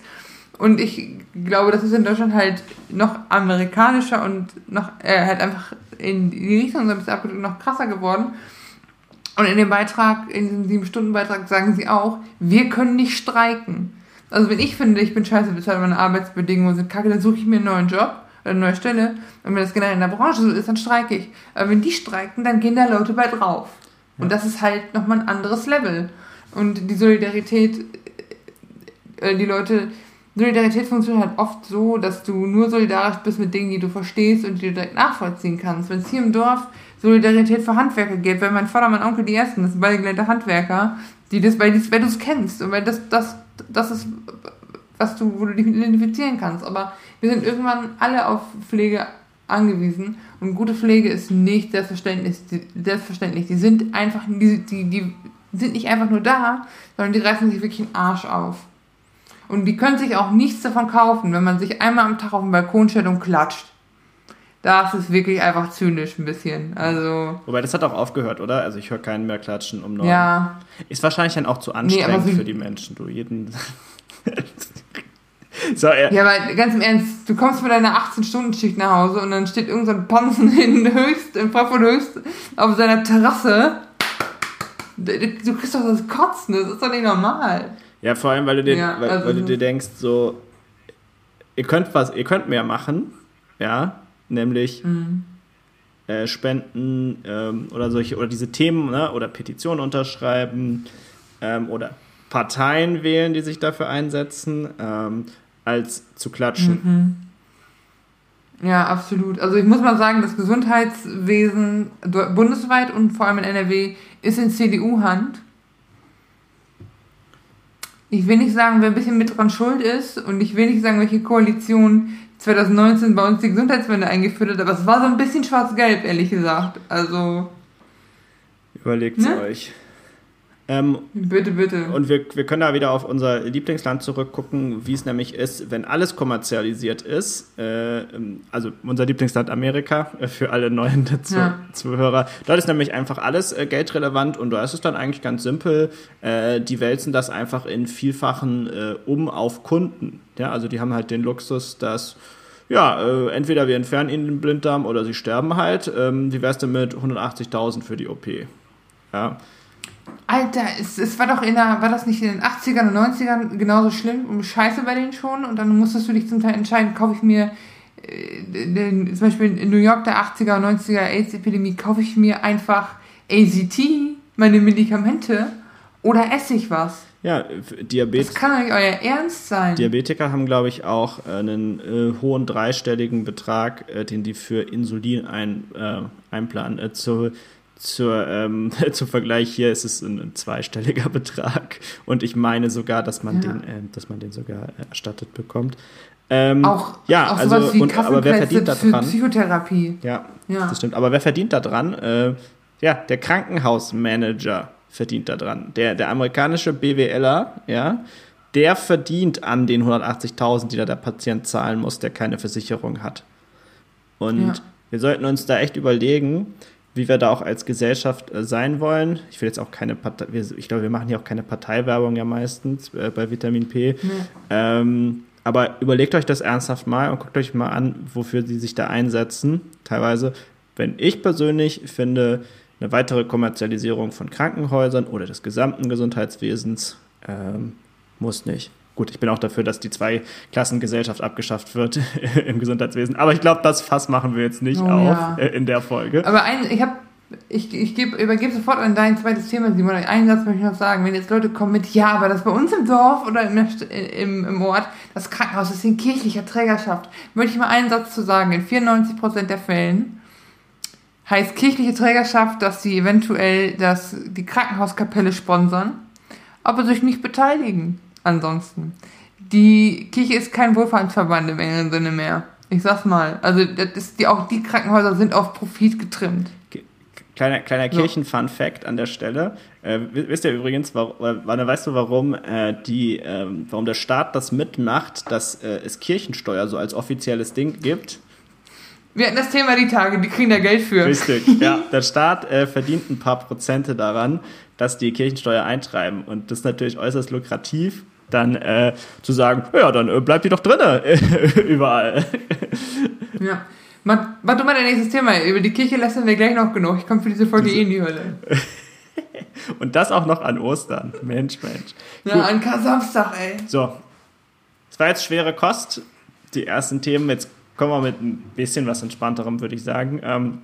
Und ich glaube, das ist in Deutschland halt noch amerikanischer und noch äh, halt einfach in die Richtung so ein bisschen abgedrückt noch krasser geworden. Und in dem Beitrag, in diesem sieben Stunden Beitrag sagen sie auch, wir können nicht streiken. Also wenn ich finde, ich bin scheiße bezahlt, meine Arbeitsbedingungen sind kacke, dann suche ich mir einen neuen Job oder eine neue Stelle. Und wenn das generell in der Branche so ist, dann streike ich. Aber wenn die streiken, dann gehen da Leute bei drauf. Ja. Und das ist halt nochmal ein anderes Level. Und die Solidarität, äh, die Leute, Solidarität funktioniert halt oft so, dass du nur solidarisch bist mit Dingen, die du verstehst und die du direkt nachvollziehen kannst. Wenn es hier im Dorf Solidarität für Handwerker gibt, weil mein Vater, mein Onkel die ersten, das sind beide gelernte Handwerker, die das, weil, weil du es kennst und weil das, das, das ist, was du, wo du dich identifizieren kannst. Aber wir sind irgendwann alle auf Pflege angewiesen und gute Pflege ist nicht selbstverständlich. Selbstverständlich. die sind einfach, die, die, die sind nicht einfach nur da, sondern die reißen sich wirklich den Arsch auf. Und die können sich auch nichts davon kaufen, wenn man sich einmal am Tag auf den Balkon stellt und klatscht. Das ist wirklich einfach zynisch ein bisschen. Also. Wobei, das hat auch aufgehört, oder? Also ich höre keinen mehr klatschen um neun. Ja. Ist wahrscheinlich dann auch zu anstrengend Nee, für die Menschen. Du jeden. *laughs* so, ja. Ja, aber ganz im Ernst, du kommst mit deiner 18-Stunden-Schicht nach Hause und dann steht irgendein so ein Pansen in Höchst, in Frankfurt Höchst, auf seiner Terrasse. Du kriegst doch das Kotzen, das ist doch nicht normal. Ja, vor allem, weil du dir, Ja, weil, also weil du so- dir denkst, so, ihr könnt was, ihr könnt mehr machen, ja, nämlich Mhm. äh, spenden ähm, oder solche, oder diese Themen, ne, oder Petitionen unterschreiben ähm, oder Parteien wählen, die sich dafür einsetzen, ähm, als zu klatschen. Ja, absolut. Also ich muss mal sagen, das Gesundheitswesen bundesweit und vor allem in NRW ist in CDU-Hand. Ich will nicht sagen, wer ein bisschen mit dran schuld ist und ich will nicht sagen, welche Koalition 2019 bei uns die Gesundheitswende eingeführt hat, aber es war so ein bisschen schwarz-gelb, ehrlich gesagt. Also, Überlegt Ne? euch. Ähm, bitte, bitte. Und wir, wir können da wieder auf unser Lieblingsland zurückgucken, wie es nämlich ist, wenn alles kommerzialisiert ist. Äh, also unser Lieblingsland Amerika, äh, für alle neuen *laughs* Zu Ja. Zuhörer. Dort ist nämlich einfach alles äh, geldrelevant und da ist es dann eigentlich ganz simpel. Äh, die wälzen das einfach in vielfachen äh, um auf Kunden. Ja, also die haben halt den Luxus, dass ja, äh, entweder wir entfernen ihnen den Blinddarm oder sie sterben halt. Ähm, wie wär's denn mit 180.000 für die OP? Ja. Alter, es, es war doch in der, war das nicht in den 80ern und 90ern genauso schlimm und scheiße bei denen schon? Und dann musstest du dich zum Teil entscheiden, kaufe ich mir äh, den, zum Beispiel in New York der 80er und 90er AIDS-Epidemie, kaufe ich mir einfach AZT, meine Medikamente, oder esse ich was? Ja, Diabetes. Das kann doch nicht euer Ernst sein. Diabetiker haben, glaube ich, auch äh, einen äh, hohen dreistelligen Betrag, äh, den die für Insulin ein, äh, einplanen. Äh, zu, zur, ähm, *laughs* zum Vergleich hier ist es ein, ein zweistelliger *laughs* Betrag. Und ich meine sogar, dass man, Ja. den, äh, dass man den sogar erstattet bekommt. Ähm, auch ja, auch also, und, aber wer verdient da dran? Psychotherapie. Ja, Ja. das stimmt. Aber wer verdient da dran? Äh, ja, der Krankenhausmanager verdient da dran. Der, der amerikanische BWLer, ja, der verdient an den 180.000, die da der Patient zahlen muss, der keine Versicherung hat. Und Ja. wir sollten uns da echt überlegen, wie wir da auch als Gesellschaft äh, sein wollen. Ich will jetzt auch keine Partei, wir, ich glaube, wir machen hier auch keine Parteiwerbung ja meistens äh, bei Vitamin P. Ähm, aber überlegt euch das ernsthaft mal und guckt euch mal an, wofür sie sich da einsetzen. Teilweise, wenn ich persönlich finde, eine weitere Kommerzialisierung von Krankenhäusern oder des gesamten Gesundheitswesens ähm, muss nicht. Gut, ich bin auch dafür, dass die Zweiklassengesellschaft abgeschafft wird *laughs* im Gesundheitswesen. Aber ich glaube, das Fass machen wir jetzt nicht Oh, auf ja. äh, in der Folge. Aber ein, ich habe, ich, ich geb, übergebe sofort an dein zweites Thema, Simon. Einen Satz möchte ich noch sagen. Wenn jetzt Leute kommen mit, ja, aber das bei uns im Dorf oder im, St- im, im Ort, das Krankenhaus ist in kirchlicher Trägerschaft, möchte ich mal einen Satz zu sagen. In 94% der Fällen heißt kirchliche Trägerschaft, dass sie eventuell das, die Krankenhauskapelle sponsern, aber sich nicht beteiligen. Ansonsten. Die Kirche ist kein Wohlfahrtsverband im engeren Sinne mehr. Ich sag's mal. Also das ist die, auch die Krankenhäuser sind auf Profit getrimmt. Kleiner, kleiner. Kirchen-Fun-Fact an der Stelle. Äh, wi- wisst ihr übrigens, warum, weißt du, warum, äh, die, ähm, warum der Staat das mitmacht, dass äh, es Kirchensteuer so als offizielles Ding gibt? Wir hatten das Thema die Tage, die kriegen da Geld für. Richtig, ja. *laughs* Der Staat äh, verdient ein paar Prozente daran, dass die Kirchensteuer eintreiben. Und das ist natürlich äußerst lukrativ, dann äh, zu sagen, ja, dann äh, bleibt die doch drinne *laughs* überall. Ja. Mach, mach du mal dein nächstes Thema. Über die Kirche lassen wir gleich noch genug. Ich komme für diese Folge eh in die Hölle. *laughs* Und das auch noch an Ostern. Mensch, Mensch. Ja, Gut. an Kar-Samstag, ey. So, es war jetzt schwere Kost, die ersten Themen. Jetzt kommen wir mit ein bisschen was entspannterem, würde ich sagen. Ähm,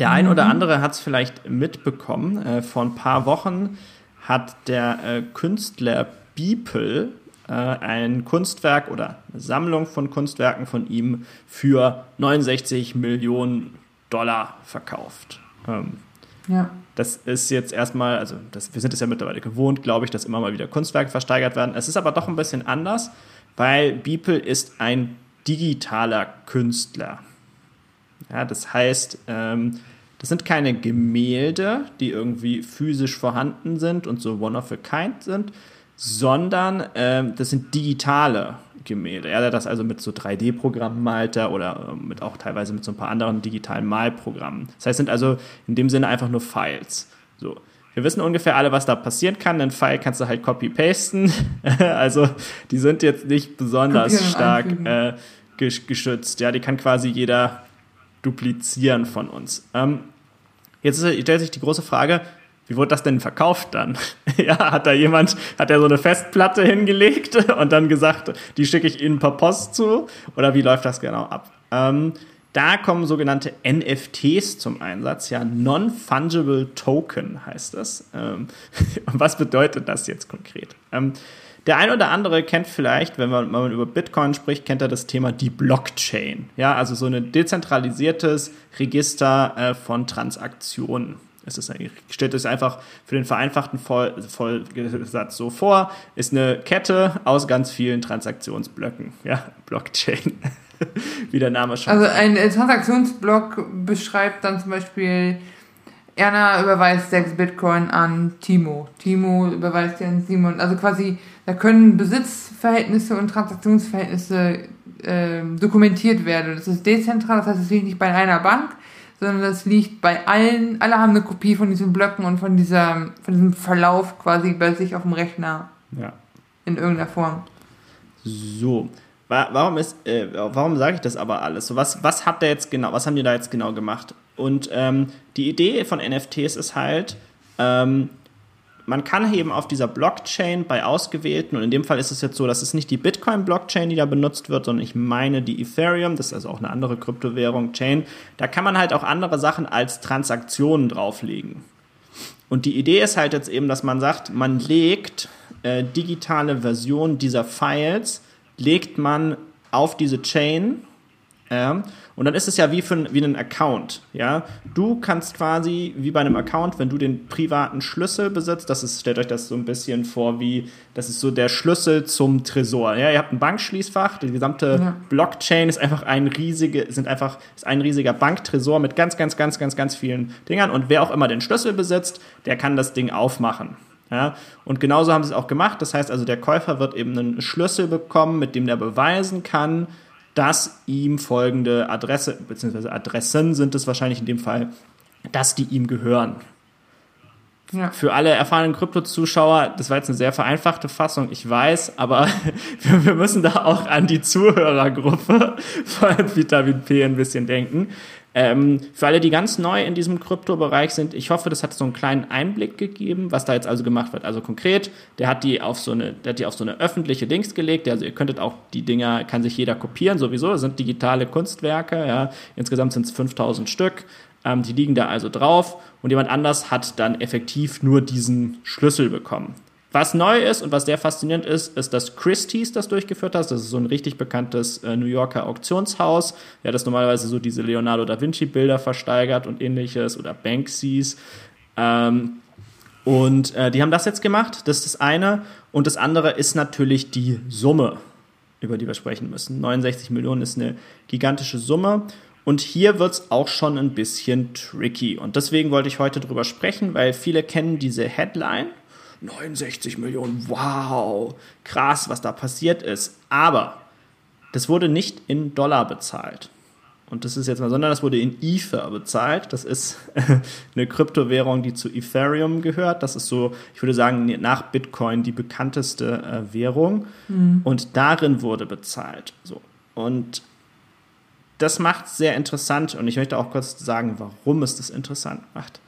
der ein oder andere hat es vielleicht mitbekommen. Äh, vor ein paar Wochen hat der äh, Künstler Beeple äh, ein Kunstwerk oder eine Sammlung von Kunstwerken von ihm für 69 Millionen Dollar verkauft. Ähm, Ja. das ist jetzt erstmal, also das, wir sind es ja mittlerweile gewohnt, glaube ich, dass immer mal wieder Kunstwerke versteigert werden. Es ist aber doch ein bisschen anders, weil Beeple ist ein digitaler Künstler. Ja, das heißt, ähm, Das sind keine Gemälde, die irgendwie physisch vorhanden sind und so one of a kind sind, sondern äh, das sind digitale Gemälde. Er hat das also mit so 3D-Programmen malt er oder äh, mit auch teilweise mit so ein paar anderen digitalen Malprogrammen. Das heißt, sind also in dem Sinne einfach nur Files. So. Wir wissen ungefähr alle, was da passieren kann. Ein File kannst du halt copy-pasten. *laughs* also die sind jetzt nicht besonders stark äh, geschützt. Ja, die kann quasi jeder duplizieren von uns. Ähm, jetzt stellt sich die große Frage, wie wurde das denn verkauft dann? *laughs* ja, hat da jemand, hat er so eine Festplatte hingelegt *laughs* und dann gesagt, die schicke ich Ihnen per Post zu? Oder wie läuft das genau ab? Ähm, da kommen sogenannte NFTs zum Einsatz, ja, Non-Fungible Token heißt das. Ähm, *laughs* was bedeutet das jetzt konkret? Ähm, der ein oder andere kennt vielleicht, wenn man, wenn man über Bitcoin spricht, kennt er das Thema die Blockchain. Ja, also so ein dezentralisiertes Register äh, von Transaktionen. Es ist, ich stelle das einfach für den vereinfachten Vollsatz so vor, ist eine Kette aus ganz vielen Transaktionsblöcken. Ja, *laughs* Blockchain. *laughs* Wie der Name schon Also ein Transaktionsblock beschreibt dann zum Beispiel Erna überweist 6 Bitcoin an Timo. Timo überweist ja an Simon. Also quasi, da können Besitzverhältnisse und Transaktionsverhältnisse äh, dokumentiert werden. Das ist dezentral, das heißt, es liegt nicht bei einer Bank, sondern das liegt bei allen, alle haben eine Kopie von diesen Blöcken und von, dieser, von diesem Verlauf quasi bei sich auf dem Rechner. Ja. In irgendeiner Form. So. Warum ist, äh, warum sage ich das aber alles? So, was, was hat der jetzt genau, was haben die da jetzt genau gemacht? Und ähm, die Idee von NFTs ist halt, ähm, man kann eben auf dieser Blockchain bei ausgewählten, und in dem Fall ist es jetzt so, dass es nicht die Bitcoin-Blockchain, die da benutzt wird, sondern ich meine die Ethereum, das ist also auch eine andere Kryptowährung, Chain, da kann man halt auch andere Sachen als Transaktionen drauflegen. Und die Idee ist halt jetzt eben, dass man sagt, man legt äh, digitale Versionen dieser Files, legt man auf diese Chain ja, und dann ist es ja wie, für, wie ein Account. Ja? Du kannst quasi, wie bei einem Account, wenn du den privaten Schlüssel besitzt, das ist, stellt euch das so ein bisschen vor, wie, das ist so der Schlüssel zum Tresor. Ja? Ihr habt ein Bankschließfach, die gesamte ja. Blockchain ist einfach ein riesige, sind einfach, ist ein riesiger Banktresor mit ganz, ganz, ganz, ganz, ganz vielen Dingern. Und wer auch immer den Schlüssel besitzt, der kann das Ding aufmachen. Ja, und genauso haben sie es auch gemacht. Das heißt also, der Käufer wird eben einen Schlüssel bekommen, mit dem der beweisen kann, dass ihm folgende Adresse, beziehungsweise Adressen sind es wahrscheinlich in dem Fall, dass die ihm gehören. Ja. Für alle erfahrenen Krypto-Zuschauer, das war jetzt eine sehr vereinfachte Fassung, ich weiß, aber *laughs* wir müssen da auch an die Zuhörergruppe von Vitamin P ein bisschen denken. Ähm, für alle, die ganz neu in diesem Kryptobereich sind, ich hoffe, das hat so einen kleinen Einblick gegeben, was da jetzt also gemacht wird. Also konkret, der hat die auf so eine, der hat die auf so eine öffentliche Links gelegt. Also ihr könntet auch die Dinger, kann sich jeder kopieren, sowieso. Das sind digitale Kunstwerke, ja. Insgesamt sind es 5000 Stück. Ähm, die liegen da also drauf und jemand anders hat dann effektiv nur diesen Schlüssel bekommen. Was neu ist und was sehr faszinierend ist, ist, dass Christie's das durchgeführt hat. Das ist so ein richtig bekanntes äh, New Yorker Auktionshaus, ja, das normalerweise so diese Leonardo da Vinci Bilder versteigert und ähnliches oder Banksy's. Ähm, und äh, die haben das jetzt gemacht. Das ist das eine. Und das andere ist natürlich die Summe, über die wir sprechen müssen. 69 Millionen ist eine gigantische Summe. Und hier wird es auch schon ein bisschen tricky. Und deswegen wollte ich heute drüber sprechen, weil viele kennen diese Headline 69 Millionen, wow, krass, was da passiert ist. Aber das wurde nicht in Dollar bezahlt. Und das ist jetzt mal, sondern das wurde in Ether bezahlt. Das ist *laughs* eine Kryptowährung, die zu Ethereum gehört. Das ist so, ich würde sagen, nach Bitcoin die bekannteste äh, Währung. Mhm. Und darin wurde bezahlt. So. Und das macht es sehr interessant. Und ich möchte auch kurz sagen, warum es das interessant macht.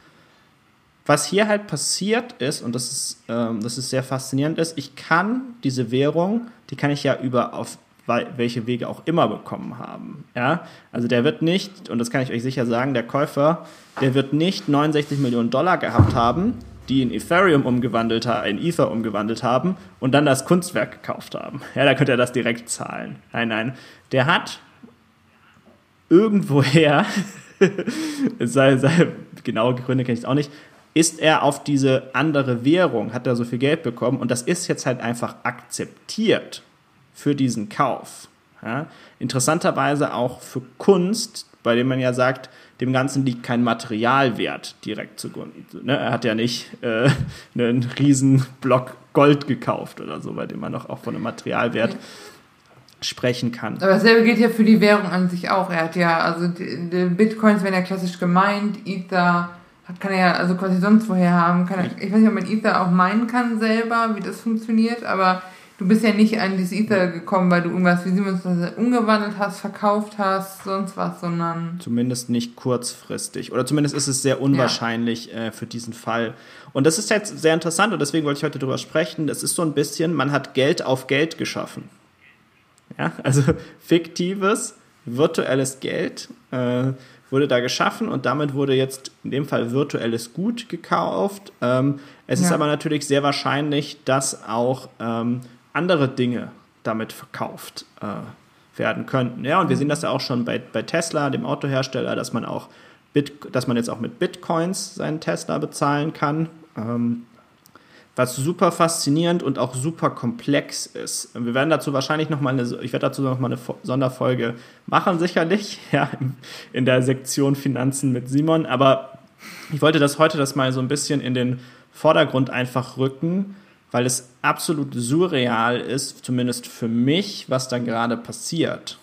Was hier halt passiert ist, und das ist, ähm, das ist sehr faszinierend ist, ich kann diese Währung, die kann ich ja über auf welche Wege auch immer bekommen haben. Ja? Also der wird nicht, und das kann ich euch sicher sagen, der Käufer, der wird nicht 69 Millionen Dollar gehabt haben, die in Ethereum umgewandelt haben, in Ether umgewandelt haben und dann das Kunstwerk gekauft haben. Ja, da könnte er das direkt zahlen. Nein, nein. Der hat irgendwoher, *laughs* sei, sei, genaue Gründe kenne ich auch nicht, ist er auf diese andere Währung, hat er so viel Geld bekommen und das ist jetzt halt einfach akzeptiert für diesen Kauf. Ja? Interessanterweise auch für Kunst, bei dem man ja sagt, dem Ganzen liegt kein Materialwert direkt zugrunde. Ne? Er hat ja nicht äh, einen riesen Block Gold gekauft oder so, bei dem man doch auch von einem Materialwert sprechen kann. Aber dasselbe gilt ja für die Währung an sich auch. Er hat ja, also die, die Bitcoins werden ja klassisch gemeint, Ether kann er ja also quasi sonst woher haben. Kann er, ich weiß nicht, ob man Ether auch meinen kann selber, wie das funktioniert, aber du bist ja nicht an dieses Ether gekommen, weil du irgendwas wie Siemens umgewandelt hast, verkauft hast, sonst was, sondern. Zumindest nicht kurzfristig. Oder zumindest ist es sehr unwahrscheinlich ja. äh, für diesen Fall. Und das ist jetzt sehr interessant und deswegen wollte ich heute darüber sprechen. Das ist so ein bisschen, man hat Geld auf Geld geschaffen. Ja, also *laughs* fiktives, virtuelles Geld äh, wurde da geschaffen und damit wurde jetzt in dem Fall virtuelles Gut gekauft. Ähm, es ja. ist aber natürlich sehr wahrscheinlich, dass auch ähm, andere Dinge damit verkauft äh, werden könnten. Ja, und wir sehen das ja auch schon bei, bei Tesla, dem Autohersteller, dass man auch Bit, dass man jetzt auch mit Bitcoins seinen Tesla bezahlen kann. Ähm, was super faszinierend und auch super komplex ist. Wir werden dazu wahrscheinlich noch mal eine, ich werde dazu noch mal eine Sonderfolge machen, sicherlich, *laughs* ja, in der Sektion Finanzen mit Simon. Aber ich wollte das heute das mal so ein bisschen in den Vordergrund einfach rücken, weil es absolut surreal ist, zumindest für mich, was da gerade passiert.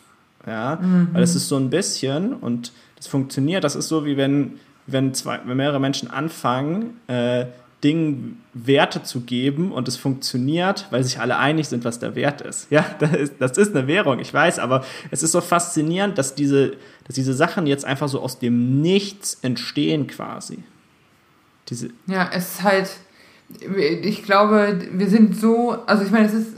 Ja, mhm. weil es ist so ein bisschen und das funktioniert. Das ist so wie wenn wenn, zwei, wenn mehrere Menschen anfangen, äh, Dingen Werte zu geben und es funktioniert, weil sich alle einig sind, was der Wert ist. Ja, *laughs* das ist, das ist eine Währung, ich weiß, aber es ist so faszinierend, dass diese, dass diese Sachen jetzt einfach so aus dem Nichts entstehen quasi. Diese ja, es ist halt, ich glaube, wir sind so, also ich meine, es ist,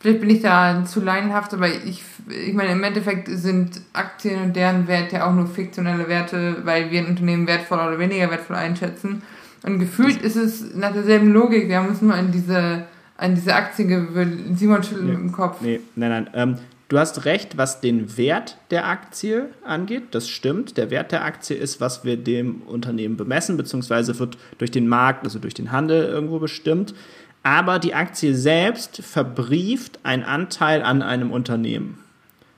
vielleicht bin ich da zu leinenhaft, aber ich, ich meine, im Endeffekt sind Aktien und deren Wert ja auch nur fiktionelle Werte, weil wir ein Unternehmen wertvoll oder weniger wertvoll einschätzen. Und gefühlt ist es nach derselben Logik, wir haben uns nur an diese, an diese Aktie gewöhnt. Simon schüttelt nee, im Kopf. Nee, nein, nein. Ähm, du hast recht, was den Wert der Aktie angeht. Das stimmt. Der Wert der Aktie ist, was wir dem Unternehmen bemessen, beziehungsweise wird durch den Markt, also durch den Handel irgendwo bestimmt. Aber die Aktie selbst verbrieft einen Anteil an einem Unternehmen.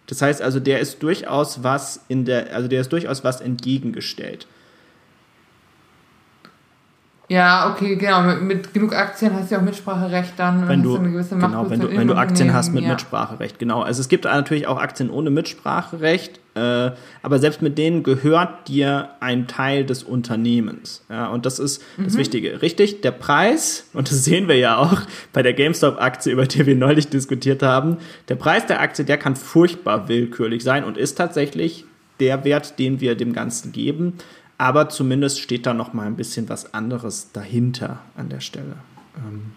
Das heißt also, der ist durchaus was in der, also der ist durchaus was entgegengestellt. Ja, okay, genau. Mit, mit, genug Aktien hast du ja auch Mitspracherecht dann. Wenn du, eine gewisse Macht genau, wenn du, wenn du Aktien hast mit ja. Mitspracherecht, genau. Also es gibt natürlich auch Aktien ohne Mitspracherecht, äh, aber selbst mit denen gehört dir ein Teil des Unternehmens. Ja, und das ist mhm. das Wichtige. Richtig, der Preis, und das sehen wir ja auch bei der GameStop-Aktie, über die wir neulich diskutiert haben, der Preis der Aktie, der kann furchtbar willkürlich sein und ist tatsächlich der Wert, den wir dem Ganzen geben aber zumindest steht da noch mal ein bisschen was anderes dahinter an der Stelle. Ähm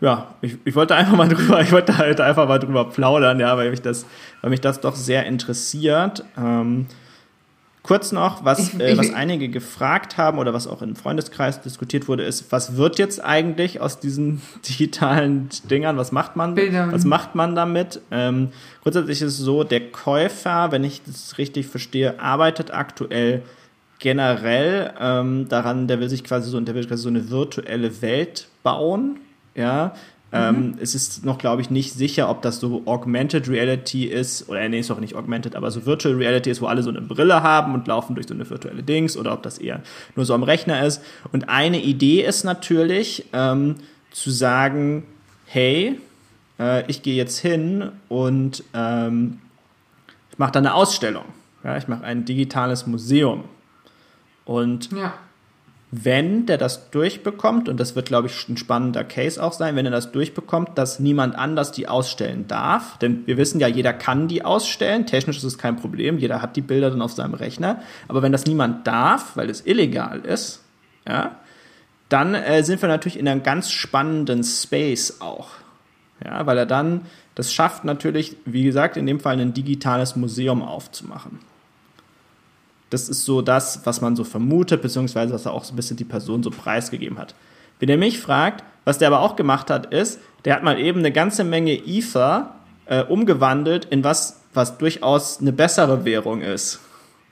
ja, ich, ich wollte *laughs* einfach mal drüber, ich wollte halt einfach mal drüber plaudern, ja, weil mich das, weil mich das doch sehr interessiert. Ähm Kurz noch, was, äh, was einige gefragt haben oder was auch im Freundeskreis diskutiert wurde, ist, was wird jetzt eigentlich aus diesen *laughs* digitalen Dingern? Was macht man? Bildern. Was macht man damit? Ähm, grundsätzlich ist es so, der Käufer, wenn ich das richtig verstehe, arbeitet aktuell generell ähm, daran, der will sich quasi so, der will quasi so eine virtuelle Welt bauen, ja, ähm, mhm. es ist noch, glaube ich, nicht sicher, ob das so Augmented Reality ist, oder nee, ist auch nicht Augmented, aber so Virtual Reality ist, wo alle so eine Brille haben und laufen durch so eine virtuelle Dings, oder ob das eher nur so am Rechner ist. Und eine Idee ist natürlich, ähm, zu sagen, hey, äh, ich gehe jetzt hin und ähm, ich mache da eine Ausstellung. Ja, ich mache ein digitales Museum. Und ja wenn der das durchbekommt, und das wird, glaube ich, ein spannender Case auch sein, wenn er das durchbekommt, dass niemand anders die ausstellen darf. Denn wir wissen ja, jeder kann die ausstellen. Technisch ist es kein Problem. Jeder hat die Bilder dann auf seinem Rechner. Aber wenn das niemand darf, weil es illegal ist, ja, dann äh, sind wir natürlich in einem ganz spannenden Space auch. Ja, weil er dann das schafft natürlich, wie gesagt, in dem Fall ein digitales Museum aufzumachen. Das ist so das, was man so vermutet, beziehungsweise was auch so ein bisschen die Person so preisgegeben hat. Wenn er mich fragt, was der aber auch gemacht hat, ist, der hat mal eben eine ganze Menge Ether äh, umgewandelt in was, was durchaus eine bessere Währung ist.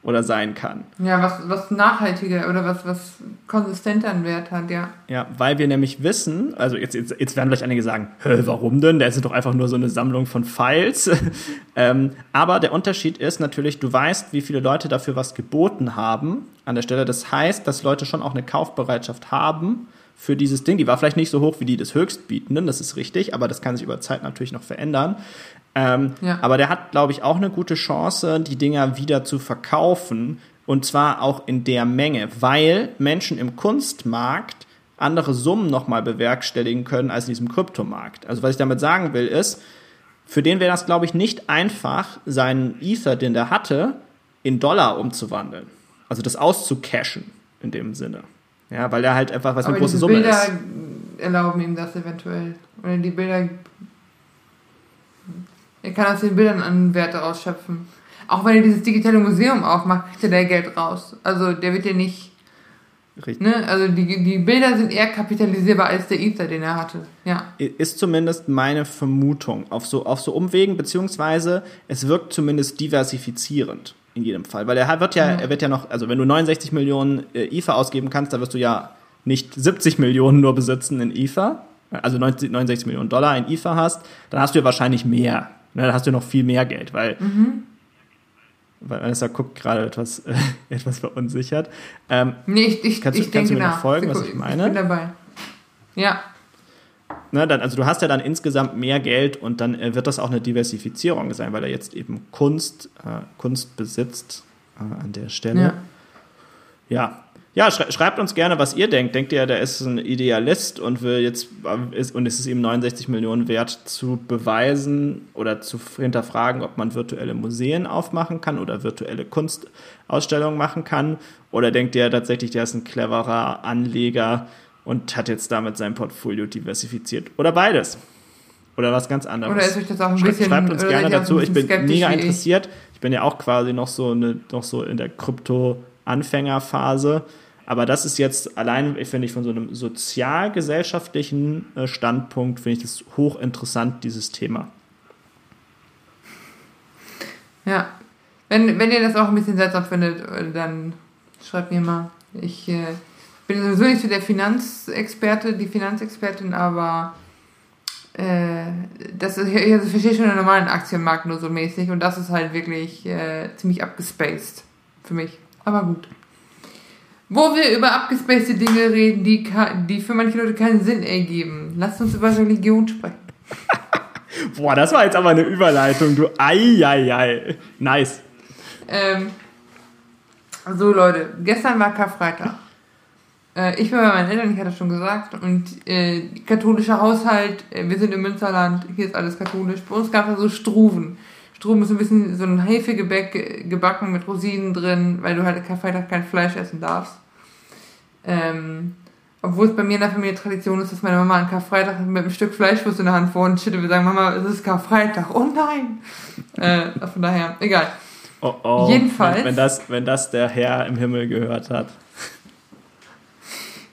Oder sein kann. Ja, was, was nachhaltiger oder was, was konsistenter einen Wert hat, ja. Ja, weil wir nämlich wissen, also jetzt, jetzt, jetzt werden vielleicht einige sagen, warum denn? Der ist doch einfach nur so eine Sammlung von Files. *laughs* ähm, aber der Unterschied ist natürlich, du weißt, wie viele Leute dafür was geboten haben an der Stelle. Das heißt, dass Leute schon auch eine Kaufbereitschaft haben für dieses Ding. Die war vielleicht nicht so hoch wie die des Höchstbietenden, das ist richtig, aber das kann sich über Zeit natürlich noch verändern. Ähm, ja. Aber der hat, glaube ich, auch eine gute Chance, die Dinger wieder zu verkaufen. Und zwar auch in der Menge, weil Menschen im Kunstmarkt andere Summen nochmal bewerkstelligen können als in diesem Kryptomarkt. Also was ich damit sagen will, ist, für den wäre das, glaube ich, nicht einfach, seinen Ether, den der hatte, in Dollar umzuwandeln. Also das auszucashen in dem Sinne. Ja, weil er halt einfach was eine große Summe Bilder ist. erlauben ihm das eventuell. Oder die Bilder er kann aus den Bildern einen Wert daraus schöpfen. Auch wenn er dieses digitale Museum aufmacht, kriegt er da Geld raus. Also der wird ja nicht. Richtig. Ne? Also die, die Bilder sind eher kapitalisierbar als der Ether, den er hatte. Ja. Ist zumindest meine Vermutung auf so, auf so Umwegen, beziehungsweise es wirkt zumindest diversifizierend in jedem Fall. Weil er wird ja, ja. er wird ja noch, also wenn du 69 Millionen äh, Ether ausgeben kannst, dann wirst du ja nicht 70 Millionen nur besitzen in Ether, also 69 Millionen Dollar in Ether hast, dann hast du ja wahrscheinlich mehr na, dann hast du noch viel mehr Geld, weil, mhm. weil Vanessa guckt gerade etwas, äh, *laughs* etwas verunsichert. Ähm, nee, ich, ich, kannst, ich kannst denke du mir noch folgen, was ich meine? Ich bin dabei. Ja. Na, dann, also du hast ja dann insgesamt mehr Geld und dann äh, wird das auch eine Diversifizierung sein, weil er jetzt eben Kunst, äh, Kunst besitzt äh, an der Stelle. Ja. ja. Ja, schreibt uns gerne, was ihr denkt. Denkt ihr, der ist ein Idealist und will jetzt ist, und es ist ihm 69 Millionen wert zu beweisen oder zu hinterfragen, ob man virtuelle Museen aufmachen kann oder virtuelle Kunstausstellungen machen kann? Oder denkt ihr tatsächlich, der ist ein cleverer Anleger und hat jetzt damit sein Portfolio diversifiziert? Oder beides? Oder was ganz anderes? Oder ist euch das auch ein Schreibt, bisschen, schreibt uns gerne dazu. Ich bin mega interessiert. Ich bin ja auch quasi noch so, eine, noch so in der Krypto-Anfängerphase. Aber das ist jetzt allein, finde ich, von so einem sozialgesellschaftlichen äh, Standpunkt, finde ich das hochinteressant, dieses Thema. Ja. Wenn, wenn ihr das auch ein bisschen seltsam findet, äh, dann schreibt mir mal. Ich äh, bin sowieso nicht so der Finanzexperte, die Finanzexpertin, aber äh, das ist, ich also verstehe schon den normalen Aktienmarkt nur so mäßig und das ist halt wirklich äh, ziemlich abgespaced für mich. Aber gut. Wo wir über abgespacede Dinge reden, die, die für manche Leute keinen Sinn ergeben. Lasst uns über Religion sprechen. *laughs* Boah, das war jetzt aber eine Überleitung, du Eieiei. Nice. Ähm, so, Leute, gestern war Karfreitag. Äh, ich bin bei meinen Eltern, ich hatte schon gesagt, und äh, katholischer Haushalt, äh, wir sind im Münsterland, hier ist alles katholisch. Bei uns gab es so Struven. Strom ist ein bisschen so ein Hefegebäck gebacken mit Rosinen drin, weil du halt Karfreitag kein Fleisch essen darfst. Ähm, obwohl es bei mir in der Familie Tradition ist, dass meine Mama an Karfreitag mit einem Stück Fleischwurst in der Hand vor und shit, wir sagen, Mama, es ist Karfreitag. Oh nein! äh, von daher, egal. Oh oh. Jedenfalls. Wenn, wenn, das, wenn das der Herr im Himmel gehört hat.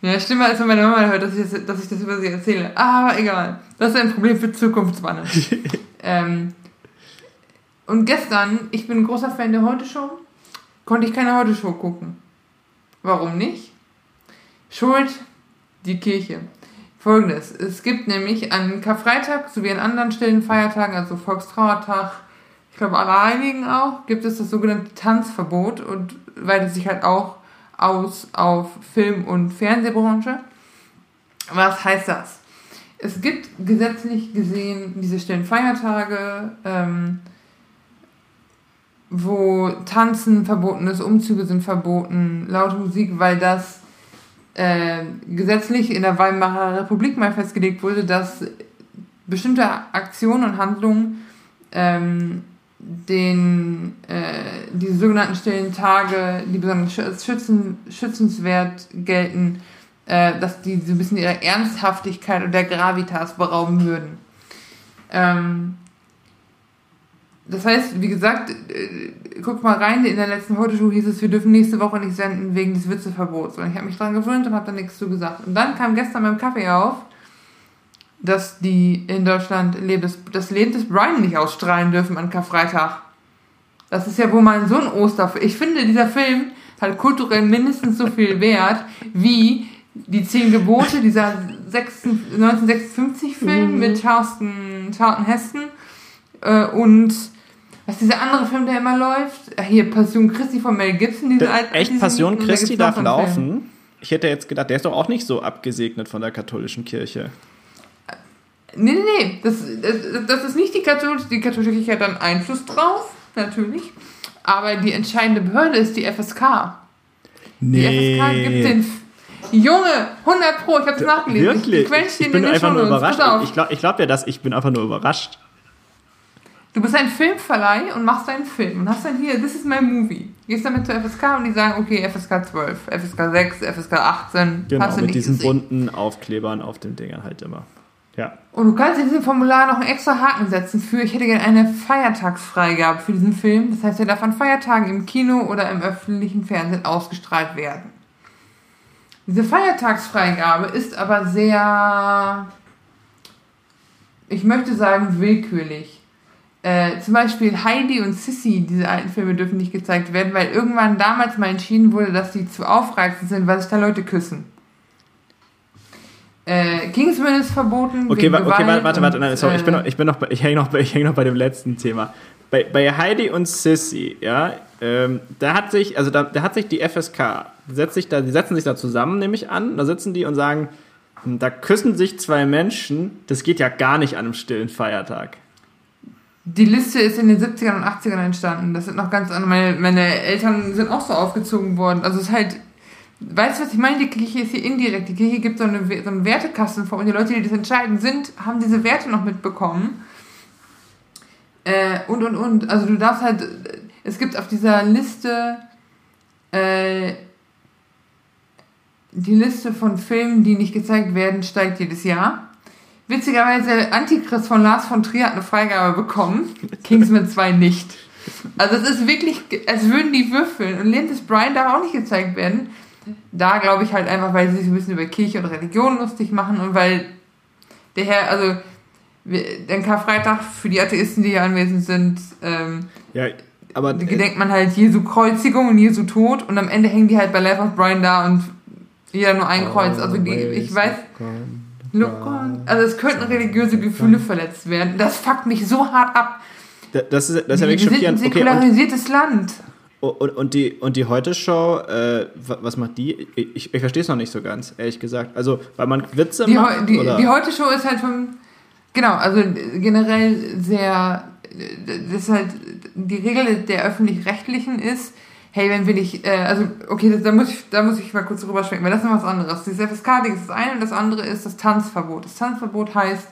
Ja, schlimmer als wenn meine Mama hört, dass ich das, dass ich das über sie erzähle. Aber egal. Das ist ein Problem für Zukunftswanne. *laughs* ähm, und gestern, ich bin ein großer Fan der Heute-Show, konnte ich keine Heute-Show gucken. Warum nicht? Schuld die Kirche. Folgendes. Es gibt nämlich an Karfreitag sowie an anderen stillen Feiertagen, also Volkstrauertag, ich glaube Allerheiligen auch, gibt es das sogenannte Tanzverbot und weitet sich halt auch aus auf Film- und Fernsehbranche. Was heißt das? Es gibt gesetzlich gesehen diese stillen Feiertage, ähm, wo Tanzen verboten ist, Umzüge sind verboten, laute Musik, weil das äh, gesetzlich in der Weimarer Republik mal festgelegt wurde, dass bestimmte Aktionen und Handlungen ähm, den äh, diese sogenannten stillen Tage, die besonders schützen, schützenswert gelten, äh, dass die so ein bisschen ihrer Ernsthaftigkeit und der Gravitas berauben würden. Ähm, das heißt, wie gesagt, äh, guck mal rein, in der letzten Heute-Show hieß es, wir dürfen nächste Woche nicht senden wegen des Witzeverbots. Und ich habe mich dran gewöhnt und habe da nichts zu gesagt. Und dann kam gestern beim Kaffee auf, dass die in Deutschland das, das Leben des Brian nicht ausstrahlen dürfen an Karfreitag. Das ist ja wohl mein Sohn Osterfilm. Ich finde, dieser Film hat kulturell mindestens so viel Wert wie die Zehn Gebote, dieser 1956-Film mhm. mit Charleston, Charlton Heston äh, und was dieser andere Film, der immer läuft? Äh, hier, Passion Christi von Mel Gibson. Diese alten, echt, Passion Christi darf laufen? Film. Ich hätte jetzt gedacht, der ist doch auch nicht so abgesegnet von der katholischen Kirche. Nee, nee, nee. Das, das, das ist nicht die katholische. Die katholische Kirche hat dann Einfluss drauf, natürlich. Aber die entscheidende Behörde ist die FSK. Nee. Die FSK gibt den. Junge, 100 Pro, ich hab's nachgelesen. Wirklich? Ich, ich bin einfach nur überrascht. Ich glaube ich glaub ja das, ich bin einfach nur überrascht. Du bist ein Filmverleih und machst einen Film und hast dann hier, this is my movie. Gehst damit zur FSK und die sagen, okay, FSK 12, FSK 6, FSK 18. Genau, hast du mit diesen gesehen. bunten Aufklebern auf den Dingern halt immer. Ja. Und du kannst in diesem Formular noch einen extra Haken setzen für, ich hätte gerne eine Feiertagsfreigabe für diesen Film. Das heißt, er darf an Feiertagen im Kino oder im öffentlichen Fernsehen ausgestrahlt werden. Diese Feiertagsfreigabe ist aber sehr, ich möchte sagen, willkürlich. Äh, zum Beispiel Heidi und Sissy, diese alten Filme dürfen nicht gezeigt werden, weil irgendwann damals mal entschieden wurde, dass die zu aufreizend sind, weil sich da Leute küssen. Äh, Kingsman ist verboten. Okay, wa okay warte, warte, nein, sorry, äh, ich, bin noch, ich, bin noch, ich hänge noch, häng noch bei dem letzten Thema. Bei, bei Heidi und Sissy, ja, ähm, da hat sich, also da, da hat sich die FSK, setzt sich da, die setzen sich da zusammen, nehme ich an, da sitzen die und sagen, hm, da küssen sich zwei Menschen, das geht ja gar nicht an einem stillen Feiertag. Die Liste ist in den 70ern und 80ern entstanden. Das sind noch ganz andere. Meine, meine Eltern sind auch so aufgezogen worden. Also es ist halt, weißt du, was ich meine? Die Kirche ist hier indirekt. Die Kirche gibt so, eine, so einen Wertekasten vor und die Leute, die das entscheiden, sind, haben diese Werte noch mitbekommen. Äh, und, und, und. Also du darfst halt, es gibt auf dieser Liste äh, die Liste von Filmen, die nicht gezeigt werden, steigt jedes Jahr. Witzigerweise, Antichrist von Lars von Trier hat eine Freigabe bekommen. Kingsman 2 nicht. Also es ist wirklich, als würden die würfeln. Und Lindes Brian darf auch nicht gezeigt werden. Da glaube ich halt einfach, weil sie sich ein bisschen über Kirche und Religion lustig machen und weil der Herr, also den Karfreitag für die Atheisten, die hier anwesend sind, ähm, ja, aber gedenkt man halt Jesu Kreuzigung und Jesu Tod und am Ende hängen die halt bei Life of Brian da und jeder nur ein Kreuz. Also die, ich weiß. Look on. Also es könnten religiöse Gefühle verletzt werden. Das fuckt mich so hart ab. Das ist, das ist ja wirklich. Wir sind ein säkularisiertes okay, Land. Und, und, die, und die Heute-Show, äh, was macht die? Ich, ich verstehe es noch nicht so ganz, ehrlich gesagt. Also, weil man Witze die, macht? Die, die Heute-Show ist halt vom, genau, also generell sehr, das ist halt, die Regel der Öffentlich-Rechtlichen ist, hey, wenn will ich, äh, also, okay, da muss ich, da muss ich mal kurz drüber schwenken, weil das ist noch was anderes. Dieses FSK-Ding ist das eine und das andere ist das Tanzverbot. Das Tanzverbot heißt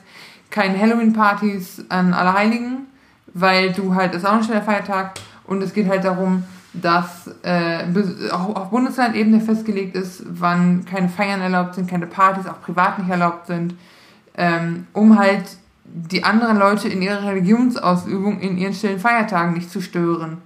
keine Halloween-Partys an Allerheiligen, weil du halt, das ist auch ein schneller Feiertag und es geht halt darum, dass äh, auch auf Bundeslandebene festgelegt ist, wann keine Feiern erlaubt sind, keine Partys auch privat nicht erlaubt sind, ähm, um halt die anderen Leute in ihrer Religionsausübung in ihren stillen Feiertagen nicht zu stören.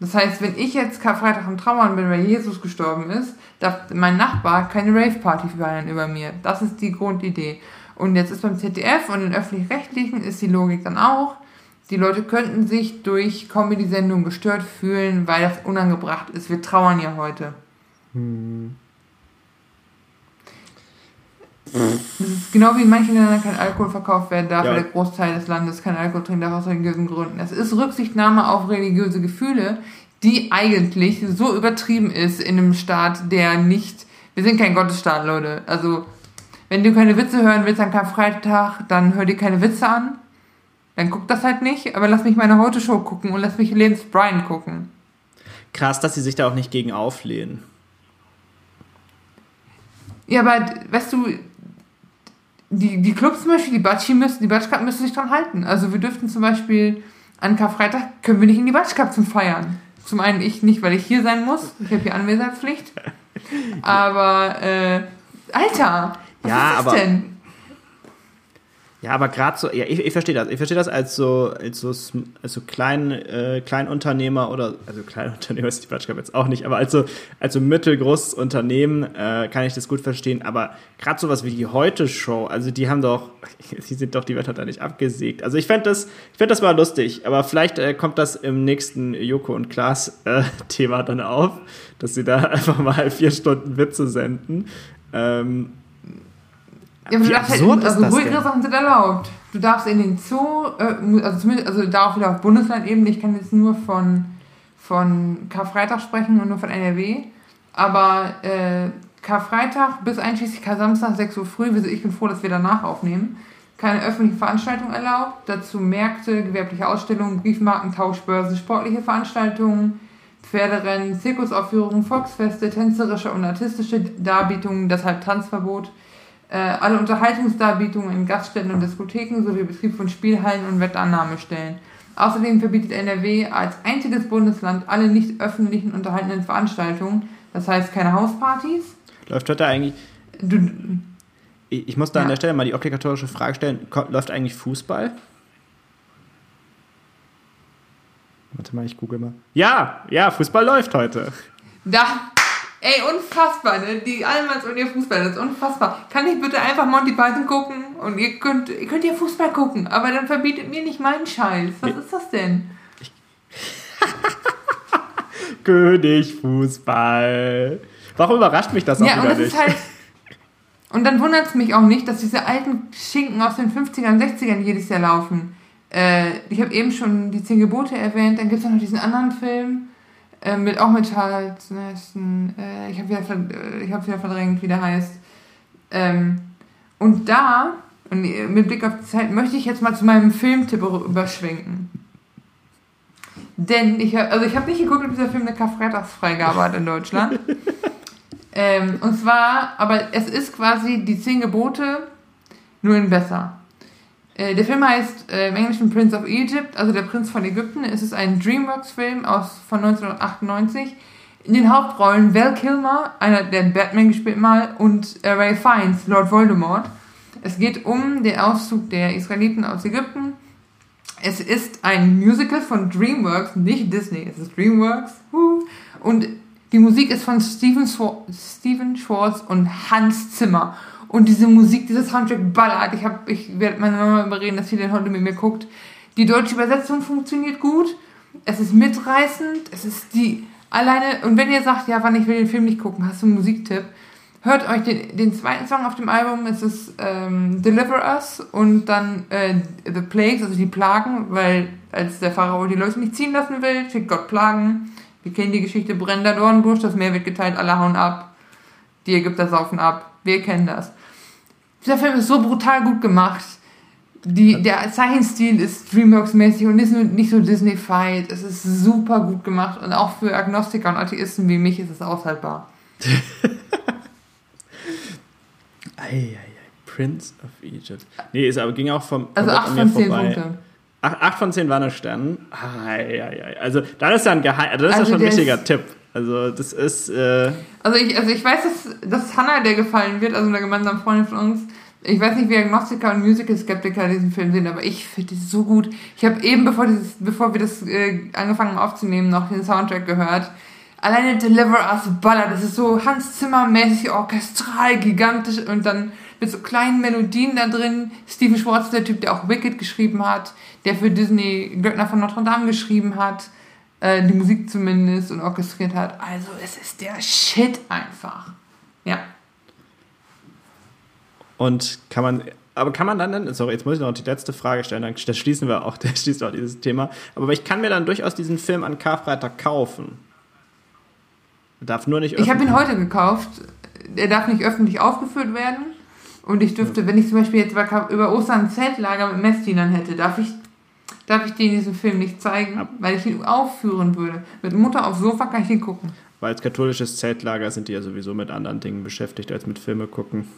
Das heißt, wenn ich jetzt Karfreitag am Trauern bin, weil Jesus gestorben ist, darf mein Nachbar keine Rave-Party feiern über mir. Das ist die Grundidee. Und jetzt ist beim ZDF und den Öffentlich-Rechtlichen ist die Logik dann auch, die Leute könnten sich durch Comedy-Sendungen gestört fühlen, weil das unangebracht ist. Wir trauern ja heute. Hm. Das ist genau wie in manchen Ländern kein Alkohol verkauft werden darf, ja. weil der Großteil des Landes kein Alkohol trinkt darf aus religiösen Gründen. Es ist Rücksichtnahme auf religiöse Gefühle, die eigentlich so übertrieben ist in einem Staat, der nicht. Wir sind kein Gottesstaat, Leute. Also, wenn du keine Witze hören willst an Karfreitag, dann hör dir keine Witze an. Dann guck das halt nicht, aber lass mich meine Heute-Show gucken und lass mich Lebens Brian gucken. Krass, dass sie sich da auch nicht gegen auflehnen. Ja, aber weißt du, die, die Clubs zum Beispiel, die Batschi müssen, die Batsch Cup müssen sich dran halten. Also wir dürften zum Beispiel an Karfreitag können wir nicht in die Batsch Cup zum Feiern. Zum einen ich nicht, weil ich hier sein muss. Ich habe hier Anwesenheitspflicht. *laughs* Aber, äh, Alter, was ja, ist das aber, denn? Ja, aber gerade so, ja, ich, ich verstehe das. Ich verstehe das als so, als so, als so klein, äh, Kleinunternehmer oder, also Kleinunternehmer *laughs* ist die Quatsch, jetzt auch nicht, aber als so, als so mittelgroßes Unternehmen äh, kann ich das gut verstehen. Aber gerade sowas wie die Heute-Show, also die haben doch, *laughs* sie sind doch, die wird da nicht abgesägt. Also ich fände das, ich fände das mal lustig, aber vielleicht äh, kommt das im nächsten Joko und Klaas äh, dann auf, dass sie da *laughs* einfach mal vier Stunden Witze senden. Ähm, ja, aber du darfst halt, also ruhigere Sachen sind erlaubt. Du darfst in den Zoo, äh, also zumindest, also da auch wieder auf Bundeslandebene, ich kann jetzt nur von, von Karfreitag sprechen und nur von NRW, aber äh, Karfreitag bis einschließlich Kar-Samstag 6 Uhr früh, also ich bin froh, dass wir danach aufnehmen, keine öffentliche Veranstaltung erlaubt, dazu Märkte, gewerbliche Ausstellungen, Briefmarken, Tauschbörsen, sportliche Veranstaltungen, Pferderennen, Zirkusaufführungen, Volksfeste, tänzerische und artistische Darbietungen, deshalb Tanzverbot, alle Unterhaltungsdarbietungen in Gaststätten und Diskotheken sowie Betrieb von Spielhallen und Wettannahmestellen. Außerdem verbietet NRW als einziges Bundesland alle nicht öffentlichen unterhaltenden Veranstaltungen, das heißt keine Hauspartys. Läuft heute eigentlich. Du, ich muss da ja. an der Stelle mal die obligatorische Frage stellen: Läuft eigentlich Fußball? Warte mal, ich google mal. Ja, ja, Fußball läuft heute. Da, Ey, unfassbar, ne? Die Allmanns und ihr Fußball, das ist unfassbar. Kann ich bitte einfach Monty Python gucken? Und ihr könnt, ihr könnt ja Fußball gucken, aber dann verbietet mir nicht meinen Scheiß. Was ist das denn? *laughs* König Fußball. Warum überrascht mich das auch ja, wieder nicht? Halt, *laughs* und dann wundert es mich auch nicht, dass diese alten Schinken aus den 50ern, 60ern jedes Jahr laufen. Äh, ich habe eben schon die Zehn Gebote erwähnt, dann gibt es noch diesen anderen Film äh, mit, auch mit Charles Neston. Äh, ich habe wieder, äh, ich hab wieder verdrängt, wie der heißt. Ähm, und da, und mit Blick auf die Zeit, möchte ich jetzt mal zu meinem Filmtipp überschwenken. Denn ich habe, also ich habe nicht geguckt, ob dieser Film eine Karfreitagsfreigabe hat in Deutschland. *laughs* ähm, und zwar, aber es ist quasi die zehn Gebote, nur in besser. Äh, der Film heißt äh, im Englischen Prince of Egypt, also der Prinz von Ägypten. Es ist ein DreamWorks-Film von 1998. In den Hauptrollen Val Kilmer, einer der Batman gespielt mal, und äh, Ray Fiennes, Lord Voldemort. Es geht um den Auszug der Israeliten aus Ägypten. Es ist ein Musical von DreamWorks, nicht Disney, es ist DreamWorks. Und die Musik ist von Steven, Steven Schwartz und Hans Zimmer. Und diese Musik, dieses Soundtrack ballert. Ich, ich werde meine Mama überreden, dass sie den heute mit mir guckt. Die deutsche Übersetzung funktioniert gut. Es ist mitreißend. Es ist die alleine. Und wenn ihr sagt, ja, wann ich will den Film nicht gucken, hast du einen Musiktipp? Hört euch den, den zweiten Song auf dem Album. Es ist ähm, Deliver Us und dann äh, The Plagues, also die Plagen, weil als der Pharao die Leute nicht ziehen lassen will, schickt Gott Plagen. Wir kennen die Geschichte brennender Dornbusch, das Meer wird geteilt, alle hauen ab. Die Ägypter saufen ab. Wir kennen das. Dieser Film ist so brutal gut gemacht. Die, der Zeichenstil ist Dreamworks-mäßig und ist nicht so Disney-fied. Es ist super gut gemacht und auch für Agnostiker und Atheisten wie mich ist es aushaltbar. *laughs* Eieiei, Prince of Egypt. Nee, es aber ging auch vom. Also 8 von 10 Punkte. 8 von 10 waren Sterne. Eieiei. Also, das ist ja ein Geheim. Also, das ist also ja schon ein richtiger Tipp. Also das ist. Äh also ich, also ich weiß, dass, dass Hannah der gefallen wird, also eine gemeinsame Freundin von uns. Ich weiß nicht, wie Agnostiker und Musical-Skeptiker diesen Film sehen, aber ich finde die so gut. Ich habe eben, bevor, dieses, bevor wir das äh, angefangen haben aufzunehmen, noch den Soundtrack gehört. Alleine Deliver Us Baller, das ist so Hans Zimmer-mäßig, orchestral, gigantisch und dann mit so kleinen Melodien da drin. Steven Schwartz, der Typ, der auch Wicked geschrieben hat, der für Disney Glöckner von Notre Dame geschrieben hat äh, die Musik zumindest und orchestriert hat. Also es ist der Shit einfach. Ja. Und kann man, aber kann man dann, sorry, jetzt muss ich noch die letzte Frage stellen, dann schließen wir auch, *laughs* das schließt auch dieses Thema. Aber ich kann mir dann durchaus diesen Film an Karfreitag kaufen. Darf nur nicht. Ich habe ihn heute gekauft. Er darf nicht öffentlich aufgeführt werden. Und ich dürfte, ja. wenn ich zum Beispiel jetzt über Ostern ein Zeltlager mit Messdienern hätte, darf ich darf ich dir diesen Film nicht zeigen, ja. weil ich ihn aufführen würde. Mit Mutter aufs Sofa kann ich ihn gucken. Weil als katholisches Zeltlager sind die ja sowieso mit anderen Dingen beschäftigt als mit Filme gucken.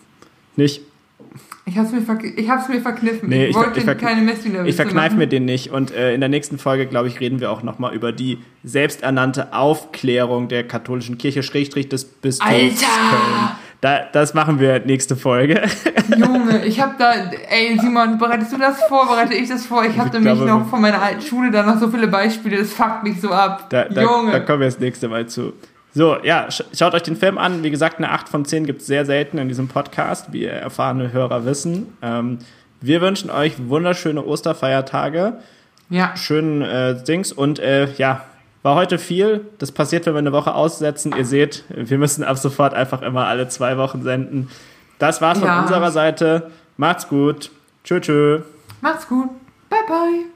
Nicht? Ich hab's mir, ich hab's mir verkniffen. Nee, ich, wollte ich, ich keine Messdiener Ich verkneife mir den nicht. Und äh, in der nächsten Folge, glaube ich, reden wir auch nochmal über die selbsternannte Aufklärung der katholischen Kirche, Schrägstrich des Bistums Alter! Köln. Da, das machen wir nächste Folge. *laughs* Junge, ich habe da, ey Simon, bereitest du das vor, bereite ich das vor? Ich habe nämlich glaube, noch von meiner alten Schule da noch so viele Beispiele, das fuckt mich so ab. Da, da, Junge. Da kommen wir das nächste Mal zu. So, ja, schaut euch den Film an. Wie gesagt, eine 8 von 10 gibt es sehr selten in diesem Podcast, wie erfahrene Hörer wissen. Ähm, wir wünschen euch wunderschöne Osterfeiertage. Ja. Schönen äh, Dings und äh, ja, war heute viel. Das passiert, wenn wir eine Woche aussetzen. Ihr seht, wir müssen ab sofort einfach immer alle zwei Wochen senden. Das war's ja. von unserer Seite. Macht's gut. Tschö, tschö. Macht's gut. Bye, bye.